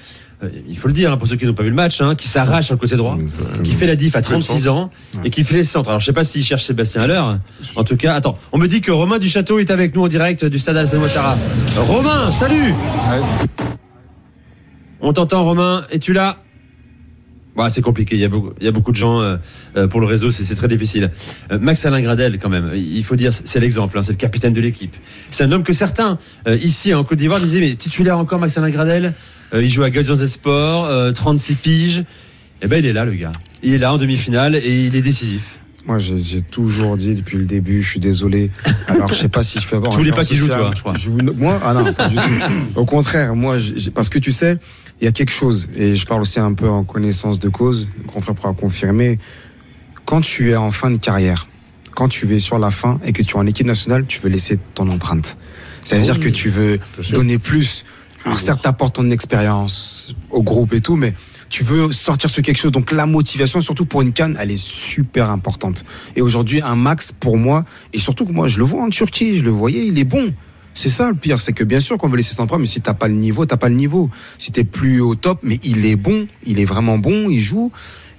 il faut le dire, hein, pour ceux qui n'ont pas vu le match, hein, qui s'arrache sur le côté droit, qui fait la diff à 36 ans et qui fait les centres. Alors, je sais pas s'il cherche Sébastien à l'heure. En tout cas, attends, on me dit que Romain Duchâteau est avec nous en direct du stade Alassane Ouattara. Romain, salut On t'entend, Romain. Es-tu là? Ouais, c'est compliqué. Il y a beaucoup, il y a beaucoup de gens euh, euh, pour le réseau. C'est c'est très difficile. Euh, Max Alain Gradel, quand même. Il faut dire, c'est l'exemple. hein, c'est le capitaine de l'équipe. C'est un homme que certains euh, ici en Côte d'Ivoire disaient mais titulaire encore Max Alain Gradel? Euh, il joue à Guardians des Sports, euh, 36 piges. Eh ben, il est là, le gars. Il est là en demi-finale et il est décisif. Moi j'ai toujours dit depuis le début, je suis désolé. Alors je sais pas si je fais. <laughs> Tu voulais pas qu'il joue, toi, je crois. moi, ah non, pas du tout. <laughs> Au contraire, moi, parce que tu sais, il y a quelque chose, et je parle aussi un peu en connaissance de cause, mon confrère pourra confirmer, quand tu es en fin de carrière, quand tu es sur la fin et que tu es en équipe nationale, tu veux laisser ton empreinte. Ça veut dire oui, que tu veux donner plus. Alors certes, t'apportes ton expérience au groupe et tout, mais tu veux sortir sur quelque chose. Donc la motivation, surtout pour une canne, elle est super importante. Et aujourd'hui, un max pour moi, et surtout que moi, je le vois en Turquie, je le voyais, il est bon. C'est ça le pire, c'est que bien sûr qu'on veut laisser son empreinte, mais si t'as pas le niveau, t'as pas le niveau. Si t'es plus au top, mais il est bon, il est vraiment bon, il joue.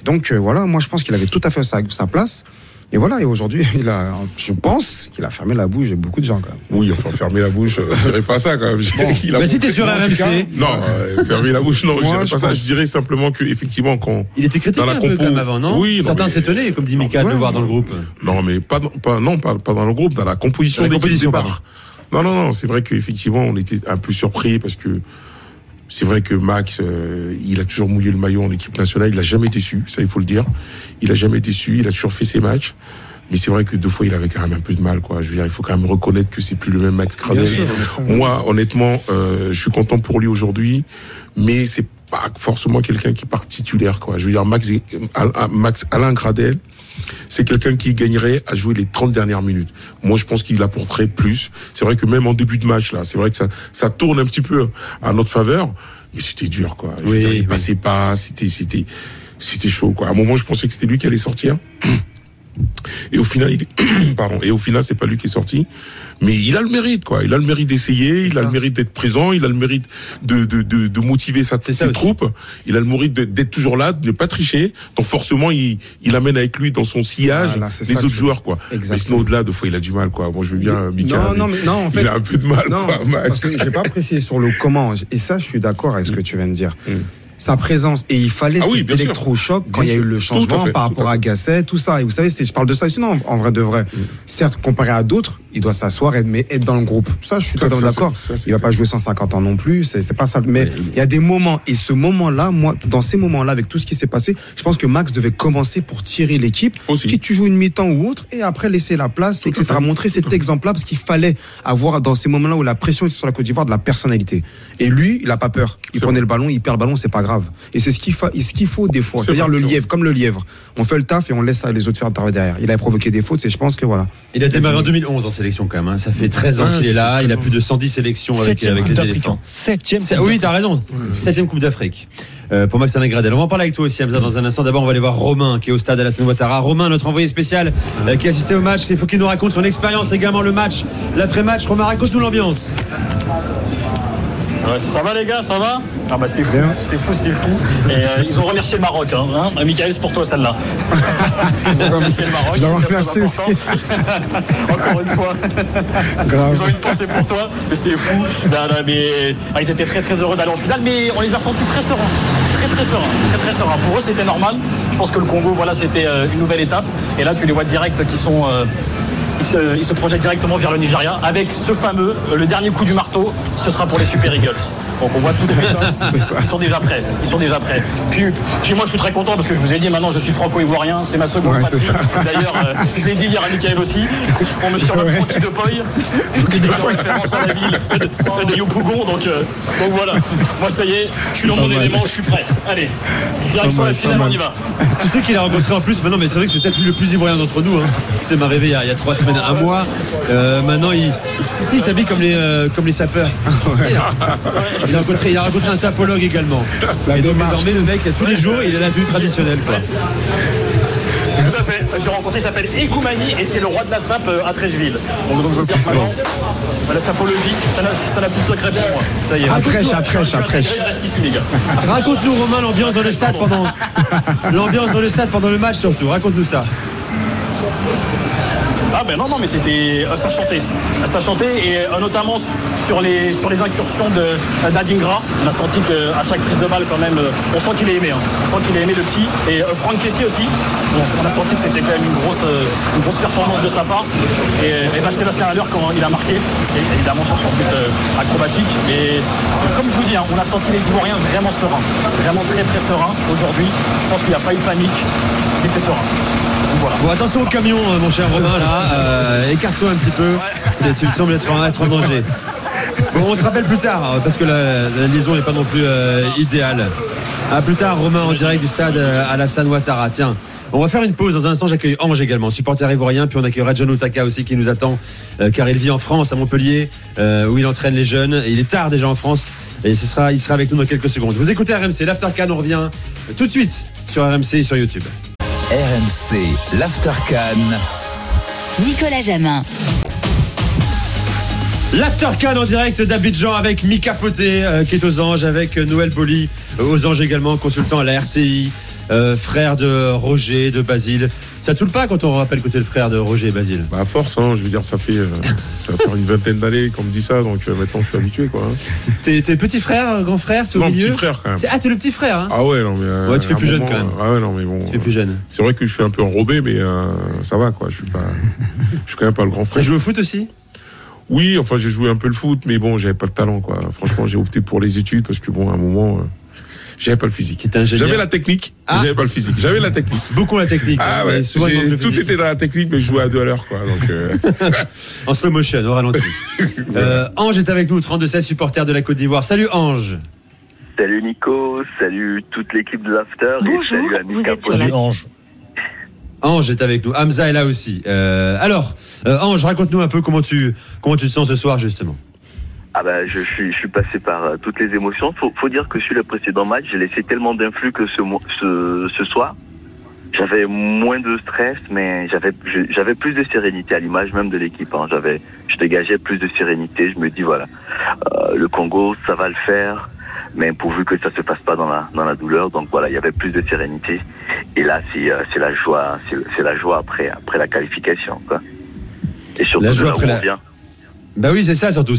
Donc euh, voilà, moi je pense qu'il avait tout à fait sa, sa place. Et voilà, et aujourd'hui, <laughs> il a, je pense qu'il a fermé la bouche de beaucoup de gens quand même. Oui, enfin, fermer la bouche, euh, je dirais pas ça quand même. <laughs> Il a si montré- t'es sur RMC. Non, euh, fermer la bouche, non, je Moi, dirais je pas ça. Je dirais simplement que, effectivement, quand. Il était critiqué Dans la un peu compo- quand même avant, non Oui, non, Certains mais- s'étonnaient, comme dit Mika, de le voir dans le groupe. Non, mais pas, dans- pas, non, pas, pas dans le groupe, dans la composition Dans la des composition, départ. Non, non, non, c'est vrai qu'effectivement, on était un peu surpris parce que c'est vrai que Max, euh, il a toujours mouillé le maillot en équipe nationale, il a jamais déçu, ça il faut le dire. Il a jamais déçu, il a toujours fait ses matchs. Mais c'est vrai que deux fois, il avait quand même un peu de mal, quoi. Je veux dire, il faut quand même reconnaître que c'est plus le même Max ça- Moi, honnêtement, euh, je suis content pour lui aujourd'hui, mais c'est pas forcément quelqu'un qui part titulaire, quoi. Je veux dire, Max, Max Alain Gradel, c'est quelqu'un qui gagnerait à jouer les 30 dernières minutes. Moi, je pense qu'il apporterait plus. C'est vrai que même en début de match, là, c'est vrai que ça, ça tourne un petit peu à notre faveur, mais c'était dur, quoi. Oui, dire, il oui. passait pas, c'était, c'était, c'était chaud, quoi. À un moment, je pensais que c'était lui qui allait sortir. <clears throat> Et au final, il... <clears throat> pardon. Et au final, c'est pas lui qui est sorti, mais il a le mérite, quoi. Il a le mérite d'essayer, il a le mérite d'être présent, il a le mérite de de de, de motiver sa ses aussi. troupes. Il a le mérite d'être toujours là, de ne pas tricher. Donc forcément, il il amène avec lui dans son sillage Voilà, les autres joueurs, quoi. Mais sinon, au-delà, de fois, il a du mal, quoi. Moi, je veux bien, Mika. non, non, mais non, en fait, il a un peu de mal, non, quoi. Parce que j'ai pas précisé sur le comment. Et ça, je suis d'accord avec ce que tu viens de dire. Mm. Sa présence et il fallait Ah oui, cet électrochoc quand Bien il y a eu le Tout changement fait, par rapport à à Gasset, tout ça. Et vous savez, je parle de ça sinon en, en vrai de vrai. Mm. Certes, comparé à d'autres, il doit s'asseoir et mais être dans le groupe. Ça, je suis totalement d'accord. Il va pas jouer 150 ans non plus. C'est pas ça. Mais il y a des moments et ce moment-là, moi, dans ces moments-là, avec tout ce qui s'est passé, je pense que Max devait commencer pour tirer l'équipe. Qui tu joues une mi-temps ou autre et après laisser la place, Tout etc. Montrer cet exemple-là parce qu'il fallait avoir dans ces moments-là où la pression était sur la Côte d'Ivoire de la personnalité. Et lui, il a pas peur. Il prenait vrai. le ballon, il perd le ballon, c'est pas grave. Et c'est ce qu'il fa- et ce qu'il faut des fois. C'est C'est-à-dire le lièvre, comme le lièvre. On fait le taf et on laisse les autres faire le travail derrière. Il a provoqué des fautes et je pense que voilà. Il a démarré en 2011 en sélection quand même. hein. Ça fait 13 ans Ouais, qu'il est là. Il a 13 plus de 110 sélections avec, les éléphants. hein. Septième Oui, d'Afrique. t'as raison. Septième Coupe d'Afrique. Euh, pour Max Alain Gradel. On va en parler avec toi aussi, Hamza, dans un instant. D'abord, on va aller voir Romain, qui est au stade Alassane Ouattara. Romain, notre envoyé spécial, euh, qui a assisté au match. Il faut qu'il nous raconte son expérience également, le match, l'après-match. Romain, raconte-nous l'ambiance. Ouais, ça va les gars, ça va Ah bah c'était fou, c'était fou, c'était fou. Et euh, ils ont remercié le Maroc, hein. hein Michael, c'est pour toi celle-là. <laughs> Ils ont remercié le Maroc. C'est très remercier aussi. <laughs> Encore une fois. Ils ont une pensée pour toi, mais c'était fou. Non, non, mais, ah, ils étaient très très heureux d'aller en finale, mais on les a sentis très sereins. Très très sereins, très très sereins. Pour eux c'était normal. Je pense que le Congo, voilà, c'était euh, une nouvelle étape. Et là tu les vois direct qui sont. euh, ils se, projettent directement vers le Nigeria avec ce fameux, euh, le dernier coup du marteau, ce sera pour les Super Eagles. Donc on voit tout de suite, hein, <laughs> ils sont déjà prêts, ils sont déjà prêts. Puis, puis moi je suis très content parce que je vous ai dit maintenant je suis franco-ivoirien, c'est ma seconde Ouais. D'ailleurs, euh, je l'ai dit hier à Michael aussi, on me surnomme Francky de Poy, qui est en référence à la ville de, de Yopougon, donc, euh, donc voilà. Moi ça y est, je suis dans mon élément, je suis prêt. Allez, direction la finale, on y va. Tu sais qu'il a rencontré en plus maintenant, mais c'est vrai que c'est peut-être le plus ivoirien d'entre nous. Hein. C'est m'arrivé il, il y a trois semaines, un mois. Euh, maintenant, il, il s'habille comme les, euh, comme les sapeurs. Il a rencontré, il a rencontré un sapologue également. Et donc désormais, le mec, tous les jours, il a la tenue traditionnelle. Quoi. Tout à fait. J'ai rencontré, il s'appelle Ekoumani et c'est le roi de la sape euh, à Trècheville. Donc, donc je veux dire que maintenant, la sapologie, ça n'a plus de secret pour moi. Ça y est. À Trèche, à Je suis Trèche, à intégré, Trèche. Je reste ici, les gars. Raconte-nous, Romain, l'ambiance dans le stade pendant <laughs> l'ambiance dans le stade pendant le match surtout. Raconte-nous ça. Ah ben non, non, mais c'était... euh, Ça chantait. Ça chantait et euh, notamment su- sur les, sur les incursions de euh, d'Adingra. On a senti qu'à chaque prise de balle quand même, on sent qu'il est aimé. hein. On sent qu'il est aimé le petit. Et Franck Kessier aussi. On a senti que c'était quand même une grosse, une grosse performance de sa part. Et, et ben, Sébastien Haller quand il a marqué, évidemment sur son but acrobatique. Et comme je vous dis, hein, on a senti les Ivoiriens vraiment sereins. Vraiment très très sereins aujourd'hui. Je pense qu'il n'y a pas eu de panique. C'était serein. Voilà. Bon, attention au camion, euh, mon cher Romain, là. Euh, Écarte-toi un petit peu. Et Tu me sembles être en, être en danger. Bon, on se rappelle plus tard, euh, parce que la, la liaison n'est pas non plus euh, idéale. À plus tard, Romain, en direct du stade euh, Alassane Ouattara. Tiens, on va faire une pause. Dans un instant, j'accueille Ange également, supporter ivoirien. Puis on accueillera John Otaka aussi qui nous attend, euh, car il vit en France, à Montpellier, où il entraîne les jeunes. Et il est tard déjà en France. Et ce sera, il sera avec nous dans quelques secondes. Vous écoutez RMC, l'Aftercan, on revient tout de suite sur RMC et sur YouTube. RMC, l'Aftercan. Nicolas Jamin. L'Aftercan en direct d'Abidjan avec Mika Poté euh, qui est aux anges, avec Noël Boli euh, aux anges également, consultant à la RTI, euh, frère de Roger, de Basile. Ça te saoule pas quand on rappelle que tu es le frère de Roger et Basile? Bah à force, hein, je veux dire, ça fait, euh, <laughs> ça va faire une vingtaine d'années qu'on me dit ça, donc euh, maintenant je suis habitué, quoi. hein. T'es t'es petit frère, grand frère, t'es au Non, milieu? petit frère quand même. T'es- Ah, t'es le petit frère, hein? Ah ouais, non mais. euh, Ouais, tu fais à un plus jeune, moment, quand même. euh, Ah ouais, non mais bon. Tu es plus jeune. C'est vrai que je suis un peu enrobé, mais euh, ça va quoi. Je suis pas, je suis quand même pas le grand T'as frère. joué au foot aussi? Oui, enfin j'ai joué un peu le foot, mais bon, j'avais pas le talent quoi. Franchement, j'ai opté pour les études parce que bon, à un moment, euh, j'avais pas le physique. J'avais la technique, Ah. j'avais pas le physique. J'avais la technique. <laughs> Beaucoup la technique. Ah mais ouais, souvent, tout était dans la technique, mais je jouais à deux à l'heure quoi. Donc euh, <laughs> En slow motion, au ralenti. <laughs> Euh, Ange est avec nous, 32-16, supporter de la Côte d'Ivoire. Salut Ange Salut Nico, salut toute l'équipe de l'After et salut Amika Salut Ange. Ange est avec nous. Hamza est là aussi. Euh, alors, euh, Ange, raconte-nous un peu comment tu, comment tu te sens ce soir, justement. Ah bah je suis je suis passé par euh, toutes les émotions. Faut faut dire que sur le précédent match, j'ai laissé tellement d'influx que ce mo- ce ce soir, j'avais moins de stress, mais j'avais je- j'avais plus de sérénité à l'image même de l'équipe. hein. J'avais je dégageais plus de sérénité. Je me dis voilà, euh, le Congo ça va le faire, mais pourvu que ça se passe pas dans la dans la douleur. Donc voilà, il y avait plus de sérénité. Et là c'est euh, c'est la joie, c'est c'est la joie après après la qualification quoi. Et surtout La de joie là où après on la- vient. Bah oui, c'est ça surtout.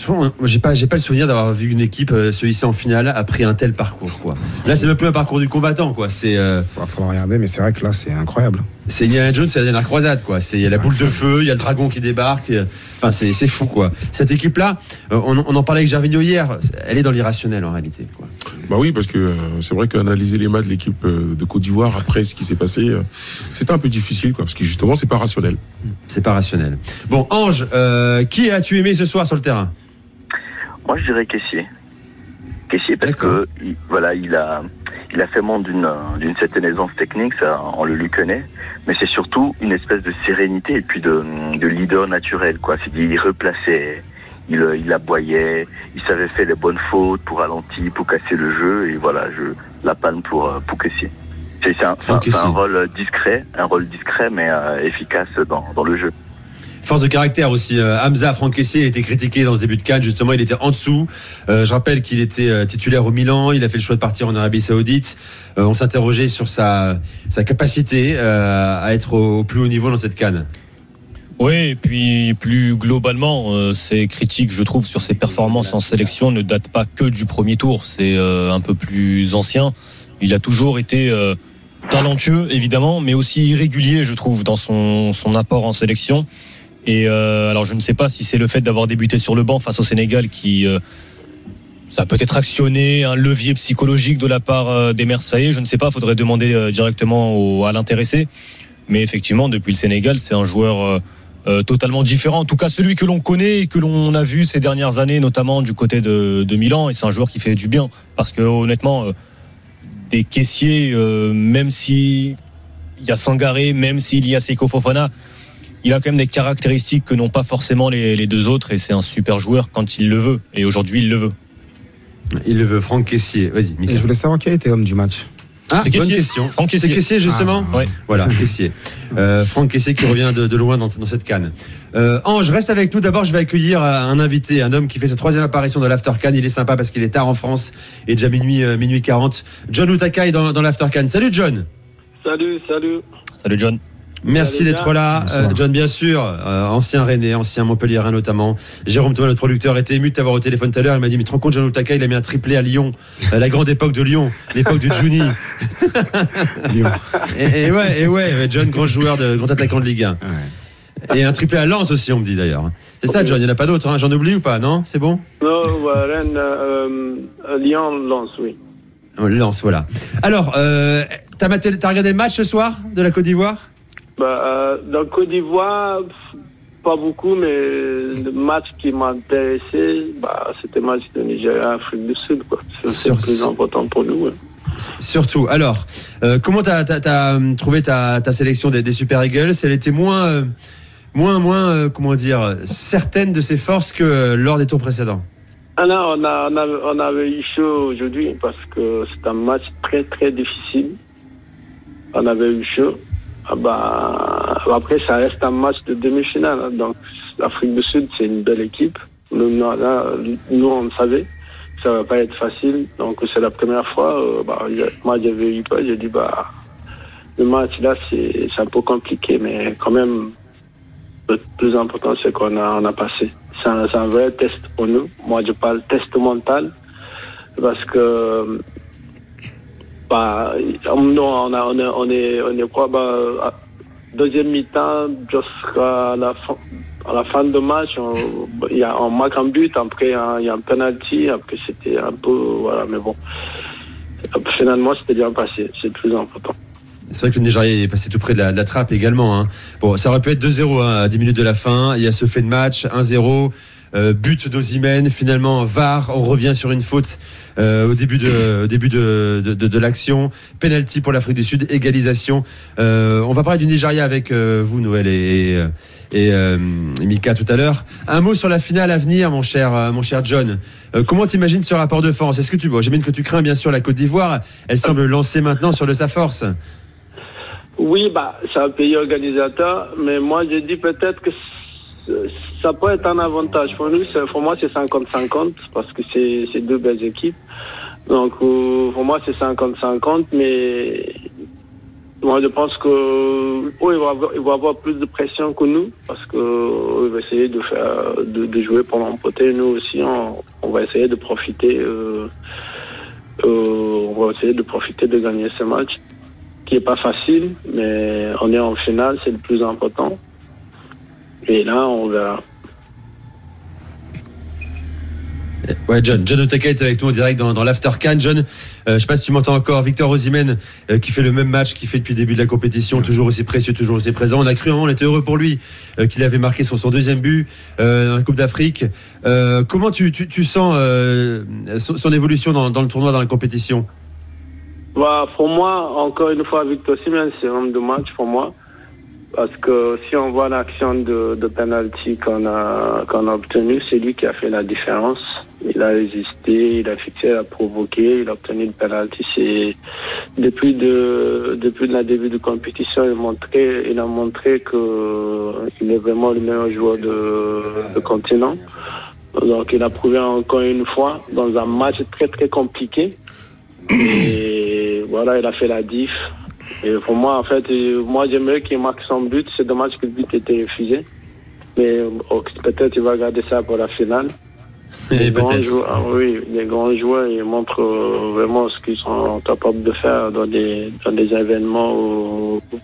C'est, c'est- moi, j'ai pas, j'ai pas le souvenir d'avoir vu une équipe euh, se hisser en finale après un tel parcours, quoi. Là, c'est même plus un parcours du combattant, quoi. C'est, euh, Il faut regarder, mais c'est vrai que là, c'est incroyable. c'est Indiana Jones, c'est la dernière croisade, quoi. C'est, il y a la boule de feu, il y a le dragon qui débarque. euh, Enfin, c'est, c'est fou, quoi. Cette équipe-là, euh, on, on en parlait avec Gervinho hier, elle est dans l'irrationnel, en réalité, quoi. Bah oui, parce que c'est vrai qu'analyser les matchs de l'équipe de Côte d'Ivoire après ce qui s'est passé, c'était un peu difficile, quoi, parce que justement, c'est pas rationnel. C'est pas rationnel. Bon, Ange, euh, qui as-tu aimé ce soir sur le terrain? Moi, je dirais Caissier. Caissier parce que il- voilà, il a il a fait montre d'une d'une certaine aisance technique, ça on le lui connaît, mais c'est surtout une espèce de sérénité et puis de, de leader naturel quoi. C'est il replaçait, il il aboyait, il savait faire les bonnes fautes pour ralentir, pour casser le jeu et voilà, je la palme pour euh, pour Caissier. C'est un, un- un rôle discret, un rôle discret mais euh, efficace dans dans le jeu. Force de caractère aussi. Euh, Hamza Franck a été critiqué dans ce début de Cannes. Justement, il était en dessous. Euh, je rappelle qu'il était euh, titulaire au Milan. Il a fait le choix de partir en Arabie Saoudite. On s'interrogeait sur sa, capacité à être au, plus haut niveau dans cette Cannes. Oui, et puis plus globalement, ces critiques, je trouve, sur ses performances en sélection ne datent pas que du premier tour. C'est un peu plus ancien. Il a toujours été talentueux, évidemment, mais aussi irrégulier, je trouve, dans son apport en sélection. Et euh, alors, je ne sais pas si c'est le fait d'avoir débuté sur le banc face au Sénégal qui euh, ça a peut-être actionné un levier psychologique de la part euh, des Marseillais. Je ne sais pas, faudrait demander euh, directement à l'intéressé. Mais effectivement, depuis le Sénégal, c'est un joueur euh, euh, totalement différent. En tout cas, celui que l'on connaît et que l'on a vu ces dernières années, notamment du côté de, Milan. Et c'est un joueur qui fait du bien. Parce que honnêtement, des caissiers, même si il y a Sangaré, même s'il y a Seiko Fofana, il a quand même des caractéristiques que n'ont pas forcément les, les deux autres. Et c'est un super joueur quand il le veut. Et aujourd'hui, il le veut. Il le veut, Franck Kessier. Vas-y, Et je voulais savoir qui a été homme du match. Ah, C'est bonne question. Franck C'est Kessier. Kessier, justement Ah. Ouais. Voilà, Kessier. Euh, Franck Kessier qui revient de, de loin dans, dans cette canne. Euh, Ange, reste avec nous. D'abord, je vais accueillir un invité, un homme qui fait sa troisième apparition dans l'After Can. Il est sympa parce qu'il est tard en France et déjà minuit, euh, minuit 40. John Utakai dans, dans l'After Can. Salut John. Salut, salut. Salut John. Merci d'être là. Euh, John, bien sûr, euh, ancien Rennais, ancien Montpellierin notamment. Jérôme Thomas, notre producteur, était ému de t'avoir au téléphone tout à l'heure. Il m'a dit, mais tu te rends compte, John Utaka, il a mis un triplé à Lyon, Euh, la grande époque de Lyon, l'époque de Juni. <laughs> Lyon. Et, et ouais, et ouais, John, grand joueur, de, grand attaquant de Ligue 1. Et un triplé à Lens aussi, on me dit d'ailleurs. C'est ça, John, il n'y en a pas d'autres. Hein. J'en oublie ou pas, non? C'est bon? Non, ouais, Rennes, Lyon, Lens, oui. Lens, voilà. Alors, euh, t'as regardé le match ce soir de la Côte d'Ivoire? Bah, euh, dans Côte d'Ivoire, pas beaucoup, mais le match qui m'a intéressé, bah, c'était le match de Nigeria-Afrique du Sud. quoi. C'est le plus important pour nous. ouais. Surtout. Alors, euh, comment t'as as, trouvé ta, ta sélection des, des Super Eagles? Elle était moins, euh, moins, moins, euh, comment dire, certaine de ses forces que euh, lors des tours précédents. Ah non, on, a, on, avait, on avait eu chaud aujourd'hui parce que c'est un match très très difficile. On avait eu chaud. Ah bah, après, ça reste un match de demi-finale. hein. Donc, l'Afrique du Sud, c'est une belle équipe. Nous, on le savait. Ça va pas être facile. Donc, c'est la première fois. euh, bah, moi, j'avais eu peur. J'ai dit, bah, le match là, c'est un peu compliqué, mais quand même, le plus important, c'est qu'on a, on a passé. C'est un, un vrai test pour nous. Moi, je parle test mental parce que bah, nous, on, a, on, est, on est, quoi bah, Deuxième mi-temps, jusqu'à la fin, à la fin de match, on, y a, on marque un but, après il y a un penalty, après c'était un peu. Voilà, mais bon. Finalement, c'était bien passé, c'est le plus important. C'est vrai que le Nigeria est passé tout près de la, de la trappe également. hein. Bon, ça aurait pu être 2-0 hein, à 10 minutes de la fin. Il y a ce fait de match, 1-0. Euh, but d'Ozimène, finalement VAR, on revient sur une faute euh, au début de début de, de, de- de l'action, penalty pour l'Afrique du Sud, égalisation. Euh, on va parler du Nigeria avec euh, vous, Noël et, et, Mika tout à l'heure. Un mot sur la finale à venir, mon cher mon cher John. Comment t'imagines ce rapport de force? Est-ce que tu bon, j'imagine que tu crains bien sûr la Côte d'Ivoire. Elle semble lancer maintenant sur le sa force. Oui, bah, c'est un pays organisateur, mais moi, je dis peut-être que ça peut être un avantage pour nous. Pour moi, c'est 50-50 parce que c'est deux belles équipes. Donc, euh, pour moi, c'est 50-50, mais moi, je pense que oh, il, va avoir, plus de pression que nous parce que euh, il va essayer de jouer pour l'emporter. Nous aussi, on, va essayer de profiter. euh, on va essayer de profiter de gagner ce match qui est pas facile, mais on est en finale, c'est le plus important. Et là, on verra. Ouais, John. John Otaka est avec nous en direct dans, dans l'After Can. John, euh, je sais pas si tu m'entends encore. Victor Osimhen, euh, qui fait le même match qu'il fait depuis le début de la compétition, toujours aussi précieux, toujours aussi présent. On a cru, on était heureux pour lui, euh, qu'il avait marqué son, son deuxième but euh, dans la Coupe d'Afrique. Euh, comment tu, tu, tu sens euh, son, son évolution dans, dans le tournoi, dans la compétition? Bah, pour moi, encore une fois, Victor Siemens, c'est un homme de match pour moi. Parce que si on voit l'action de, de penalty qu'on a, qu'on a obtenu, c'est lui qui a fait la différence. Il a résisté, il a fixé, il a provoqué, il a obtenu le penalty. C'est depuis de depuis le début de compétition, il a montré, il a montré que il est vraiment le meilleur joueur de, de continent. Donc il a prouvé encore une fois dans un match très très compliqué. Et voilà, il a fait la diff. Et pour moi, en fait, moi j'aimerais qu'il marque son but. C'est dommage que le but ait été refusé. Mais oh, peut-être il va garder ça pour la finale. Et Les grands joueurs, ah oui, les grands joueurs, ils montrent euh, vraiment ce qu'ils sont capables de faire dans des, dans des événements euh,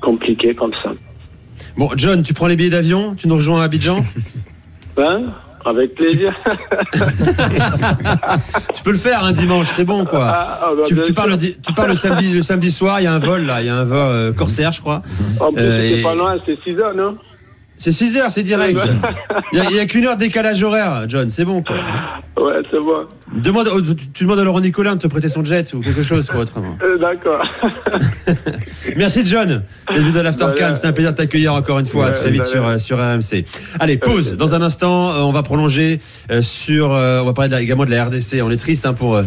compliqués comme ça. Bon, John, tu prends les billets d'avion, tu nous rejoins à Abidjan? Hein? Avec plaisir. Tu peux <laughs> le faire un dimanche, c'est bon quoi. Ah, ah, bah, tu, tu parles, le tu parles le samedi, le samedi soir, il y a un vol là, il y a un vol euh, Corsair, je crois. En plus, Euh, et- pas loin, c'est 6 heures, non? C'est 6 heures, c'est direct. Il n'y a, qu'une heure de décalage horaire, John, c'est bon quoi. Ouais, c'est bon. Demande, oh, tu, tu demandes à Laurent Nicolin de te prêter son jet ou quelque chose quoi autrement. Euh, D'accord. <laughs> Merci John d'être venu dans l'After. Cannes. C'était un plaisir de t'accueillir encore une fois Ouais, très vite voilà. sur, sur RMC. Allez, pause. Dans un instant, euh, on va prolonger euh, sur. on va parler de la- également de la RDC. On est triste hein, pour,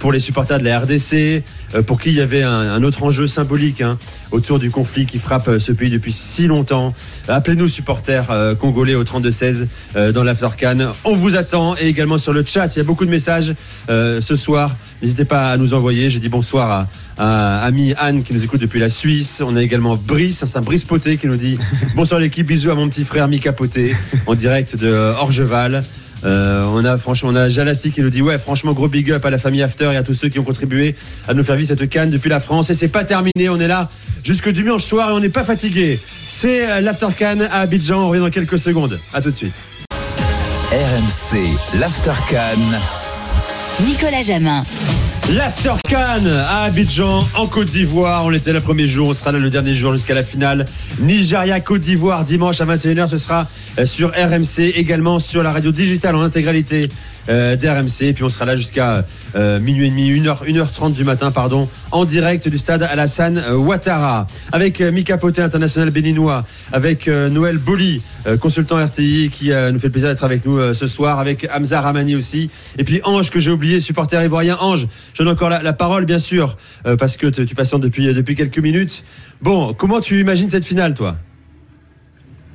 pour les supporters de la RDC, pour qui il y avait un, un autre enjeu symbolique hein, autour du conflit qui frappe ce pays depuis si longtemps. Appelez-nous supporters euh, congolais au 32-16 euh, dans l'After Cannes. On vous attend et également sur le chat. Il y a beaucoup de messages euh, ce soir. N'hésitez pas à nous envoyer. J'ai dit bonsoir à, à ami Anne qui nous écoute depuis la Suisse. On a également Brice, c'est un Brice Poté qui nous dit bonsoir l'équipe, bisous à mon petit frère Mika Poté en direct de Orgeval. Euh, on a franchement on a Jalasti qui nous dit ouais franchement gros big up à la famille After et à tous ceux qui ont contribué à nous faire vivre cette canne depuis la France. Et c'est pas terminé on est là jusque dimanche soir et on n'est pas fatigué. C'est euh, l'After Cannes à Abidjan. On revient dans quelques secondes. À tout de suite. RMC, l'After Cannes. Nicolas Jamin. L'After Cannes à Abidjan, en Côte d'Ivoire. On était le premier jour, on sera là le dernier jour jusqu'à la finale. Nigeria-Côte d'Ivoire, dimanche à 21h. Ce sera euh, sur RMC, également sur la radio digitale en intégralité euh, d'RMC. Puis on sera là jusqu'à euh, minuit et demi, 1h, 1h30 du matin, pardon, en direct du stade Alassane euh, Ouattara. Avec euh, Mika Poté, international béninois, avec euh, Noël Boli, consultant RTI, qui nous fait le plaisir d'être avec nous ce soir, avec Hamza Ramani aussi. Et puis Ange, que j'ai oublié, supporter ivoirien. Ange, je donne encore la, la parole, bien sûr, parce que tu patientes depuis, depuis quelques minutes. Bon, comment tu imagines cette finale, toi?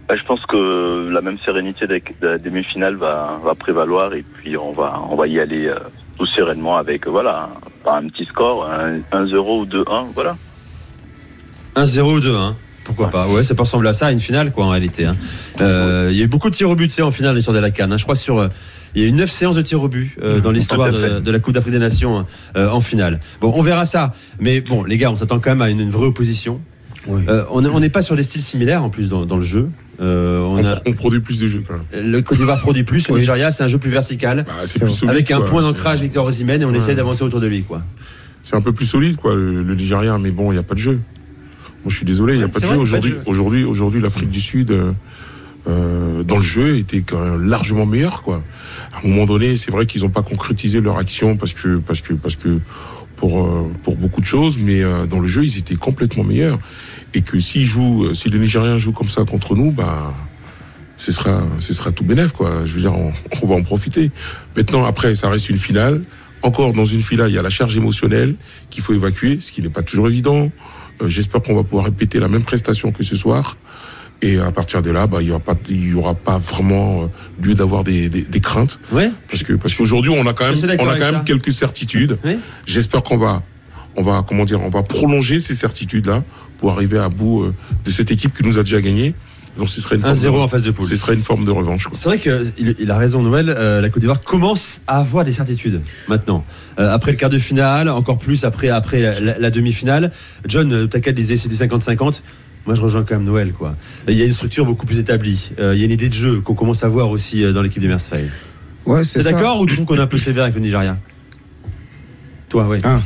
Je pense que la même sérénité de de la demi-finale va, va prévaloir et puis on va, on va y aller euh, tout sereinement avec, euh, voilà, pas un petit score, un 1-0 ou 2-1, voilà. 1-0 ou 2-1 pourquoi pas Ouais, ça peut ressembler à ça, une finale, quoi, en réalité. hein. Euh, Il y a eu beaucoup de tirs au but, tu sais, en finale, l'histoire de la Cannes. hein. Je crois sur. euh, il y a eu 9 séances de tirs au but euh, dans l'histoire de, de la Coupe d'Afrique des Nations euh, en finale. Bon, on verra ça. Mais bon, les gars, on s'attend quand même à une, une vraie opposition. Euh, on est- on n'est pas sur des styles similaires en plus dans, dans le jeu. Euh, on, a, On produit plus de jeux le Côte d'Ivoire produit plus, le Nigeria c'est un jeu plus vertical, c'est plus solide, avec un quoi. point d'ancrage Victor Osimhen et on Ouais. essaie d'avancer autour de lui quoi. C'est un peu plus solide, quoi, le, le Nigeria, mais bon, il n'y a pas de jeu. Moi, je suis désolé, il n'y a pas de jeu. vrai, il y a pas de Aujourd'hui, jeu. aujourd'hui, aujourd'hui, l'Afrique du Sud, euh, euh, dans le jeu, était quand même largement meilleure, quoi. À un moment donné, c'est vrai qu'ils n'ont pas concrétisé leur action parce que, parce que, parce que, pour, pour beaucoup de choses, mais dans le jeu, ils étaient complètement meilleurs. Et que s'ils jouent, euh, si les Nigériens jouent comme ça contre nous, bah, ce sera, ce sera tout bénef, quoi. Je veux dire, on, <laughs> on va en profiter. Maintenant, après, ça reste une finale. Encore dans une finale, il y a la charge émotionnelle qu'il faut évacuer, ce qui n'est pas toujours évident. Euh, J'espère qu'on va pouvoir répéter la même prestation que ce soir. Et à partir de là, bah, il y aura pas, il y aura pas vraiment euh, lieu d'avoir des, des, des craintes. Ouais. Parce que, parce qu'aujourd'hui, on a quand même, on a quand même ça. quelques certitudes. J'espère qu'on va, on va, comment dire, on va prolonger ces certitudes-là pour arriver à bout euh, de cette équipe qui nous a déjà gagné. Donc, ce serait une forme 1-0 de- en phase de poule. Ce serait une forme de revanche. C'est vrai qu'il il a raison Noël, euh, la Côte d'Ivoire commence à avoir des certitudes maintenant. Euh, après le quart de finale, encore plus après, après la, la- la demi-finale. John, Taka disait c'est du 50-50. Moi je rejoins quand même Noël. quoi. Il y a une structure beaucoup plus établie. Euh, il y a une idée de jeu qu'on commence à voir aussi dans l'équipe du Mersfeld. Ouais, c'est d'accord ou tu trouves qu'on est un peu sévère avec le Nigeria? Toi, oui. Ah.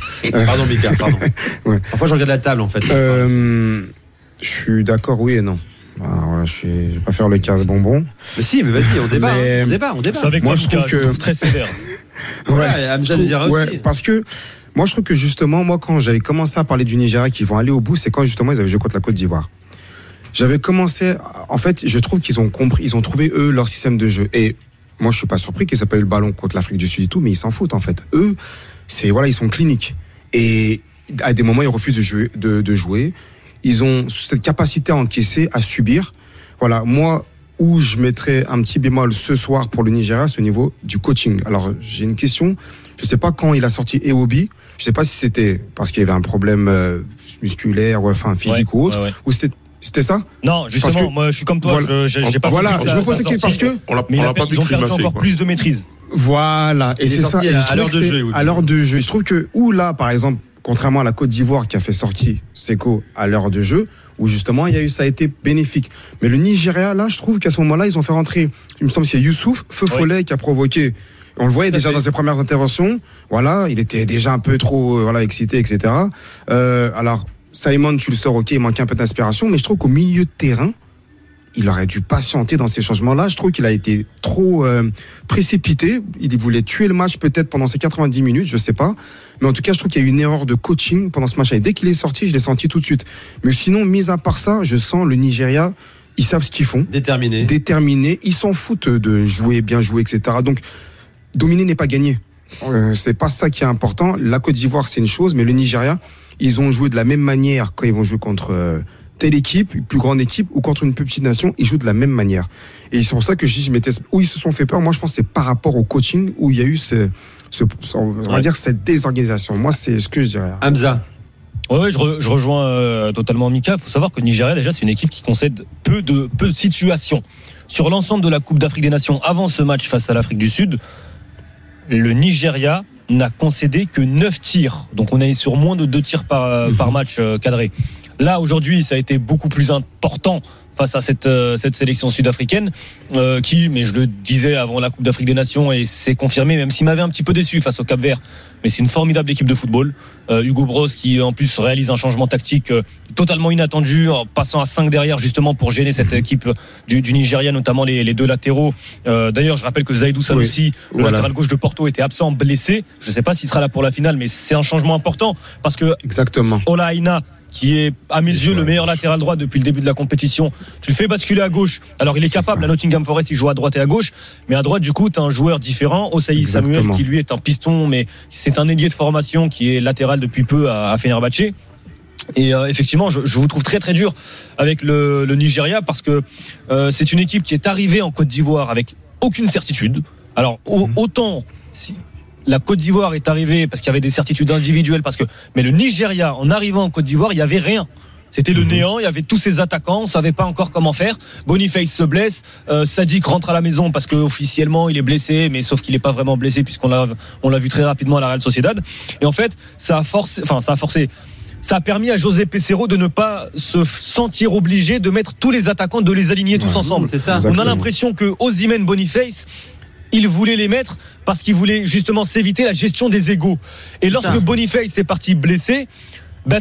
Pardon, Mika, <laughs> pardon. Ouais. Parfois, je regarde la table, en fait. Euh, je suis d'accord, oui et non. Voilà, voilà, je, suis, je vais pas faire le casse bonbon. Mais si, mais vas-y, on débat, Mais- hein, on débat, on débat. Je avec Moi, toi, je trouve je que- trouve très sévère. <laughs> Ouais, je Hamza trouve- le dira ouais, aussi. parce que moi, je trouve que justement, moi, quand j'avais commencé à parler du Nigeria qui vont aller au bout, c'est quand justement ils avaient joué contre la Côte d'Ivoire. J'avais commencé, en fait, je trouve qu'ils ont compris, ils ont trouvé eux leur système de jeu. Et moi, je suis pas surpris qu'ils aient pas eu le ballon contre l'Afrique du Sud et tout, mais ils s'en foutent en fait. Eux, c'est voilà, ils sont cliniques. Et à des moments, ils refusent de jouer. De, de jouer. Ils ont cette capacité à encaisser, à subir. Voilà, moi, où je mettrais un petit bémol ce soir pour le Nigeria, c'est au niveau du coaching. Alors, j'ai une question. Je sais pas quand il a sorti Eobi. Je sais pas si c'était parce qu'il y avait un problème euh, musculaire, ou enfin physique Ouais, ou autre, ouais, ouais. ou c'était c'était ça? Non, justement, que- moi je suis comme toi, Voilà. je- j'ai j'ai pas Voilà, je me pose parce que- On l'a- pas vu encore quoi. plus de maîtrise. Voilà, et c'est ça. et à- l'heure de jeu, À l'heure de jeu. Je trouve que, ou là, par exemple, contrairement à la Côte d'Ivoire qui a fait sortir Seko à l'heure de jeu, où justement, il y a eu, ça a été bénéfique. Mais le Nigeria, là, je trouve qu'à ce moment-là, ils ont fait rentrer, il me semble c'est Youssouf, Feu Follet qui a provoqué. On le voyait déjà dans ses premières interventions. Voilà, il était déjà un peu trop euh, voilà excité, etc. Euh, alors, Simon, tu le sors, ok, il manquait un peu d'inspiration, mais je trouve qu'au milieu de terrain, il aurait dû patienter dans ces changements-là. Je trouve qu'il a été trop euh, précipité. Il voulait tuer le match peut-être pendant ces 90 minutes, je sais pas. Mais en tout cas, je trouve qu'il y a eu une erreur de coaching pendant ce match. Et dès qu'il est sorti, je l'ai senti tout de suite. Mais sinon, mis à part ça, je sens le Nigeria. Ils savent ce qu'ils font. Déterminés. Déterminés. Ils s'en foutent de jouer, bien jouer, etc. Donc, dominer n'est pas gagné. Euh, c'est pas ça qui est important. La Côte d'Ivoire, c'est une chose, mais le Nigeria, ils ont joué de la même manière quand ils vont jouer contre euh, telle équipe, une plus grande équipe, ou contre une plus petite nation, ils jouent de la même manière. Et c'est pour ça que je dis, je m'étais- où ils se sont fait peur. Moi, je pense que c'est par rapport au coaching où il y a eu ce, ce- ce- on va Ouais. dire cette désorganisation. Moi, c'est ce que je dirais. Hamza. Ouais, je, re- je rejoins euh, totalement Mika. Il faut savoir que le Nigeria, déjà, c'est une équipe qui concède peu de, peu de situations. Sur l'ensemble de la Coupe d'Afrique des Nations, avant ce match face à l'Afrique du Sud, le Nigeria n'a concédé que 9 tirs. Donc on est sur moins de 2 tirs par, euh, par match euh, cadré. Là, aujourd'hui, ça a été beaucoup plus important face à cette, euh, cette sélection sud-africaine euh, qui, mais je le disais avant la Coupe d'Afrique des Nations et c'est confirmé, même s'il m'avait un petit peu déçu face au Cap Vert, mais c'est une formidable équipe de football. Euh, Hugo Bros qui en plus réalise un changement tactique euh, totalement inattendu en passant à 5 derrière justement pour gêner cette équipe du, du Nigeria, notamment les, les deux latéraux. D'ailleurs, je rappelle que Zaidou Sanusi, le voilà. latéral gauche de Porto, était absent, blessé. Je ne sais pas s'il sera là pour la finale, mais c'est un changement important parce que Exactement. Ola Aina, qui est à mes yeux le meilleur latéral droit depuis le début de la compétition, tu le fais basculer à gauche. Alors il est capable, à Nottingham Forest, il joue à droite et à gauche, mais à droite, du coup, tu as un joueur différent, Osaï Samuel, qui lui est un piston, mais c'est un ailier de formation qui est latéral depuis peu à, à Fenerbahçe. Et euh, effectivement, je, je vous trouve très très dur avec le, le Nigeria parce que euh, c'est une équipe qui est arrivée en Côte d'Ivoire avec aucune certitude. Alors au- autant si la Côte d'Ivoire est arrivée parce qu'il y avait des certitudes individuelles, parce que mais le Nigeria en arrivant en Côte d'Ivoire, il y avait rien. C'était le néant, il y avait tous ces attaquants, on savait pas encore comment faire. Boniface se blesse, euh, Sadik rentre à la maison parce que officiellement il est blessé, mais sauf qu'il n'est pas vraiment blessé puisqu'on l'a on l'a vu très rapidement à la Real Sociedad. Et en fait, ça a forcé, enfin ça a forcé, ça a permis à José Pesero de ne pas se sentir obligé de mettre tous les attaquants, de les aligner tous ensemble. c'est ça. On a l'impression que Osimhen Boniface, il voulait les mettre parce qu'il voulait justement s'éviter la gestion des égaux. Et lorsque. Boniface est parti blessé,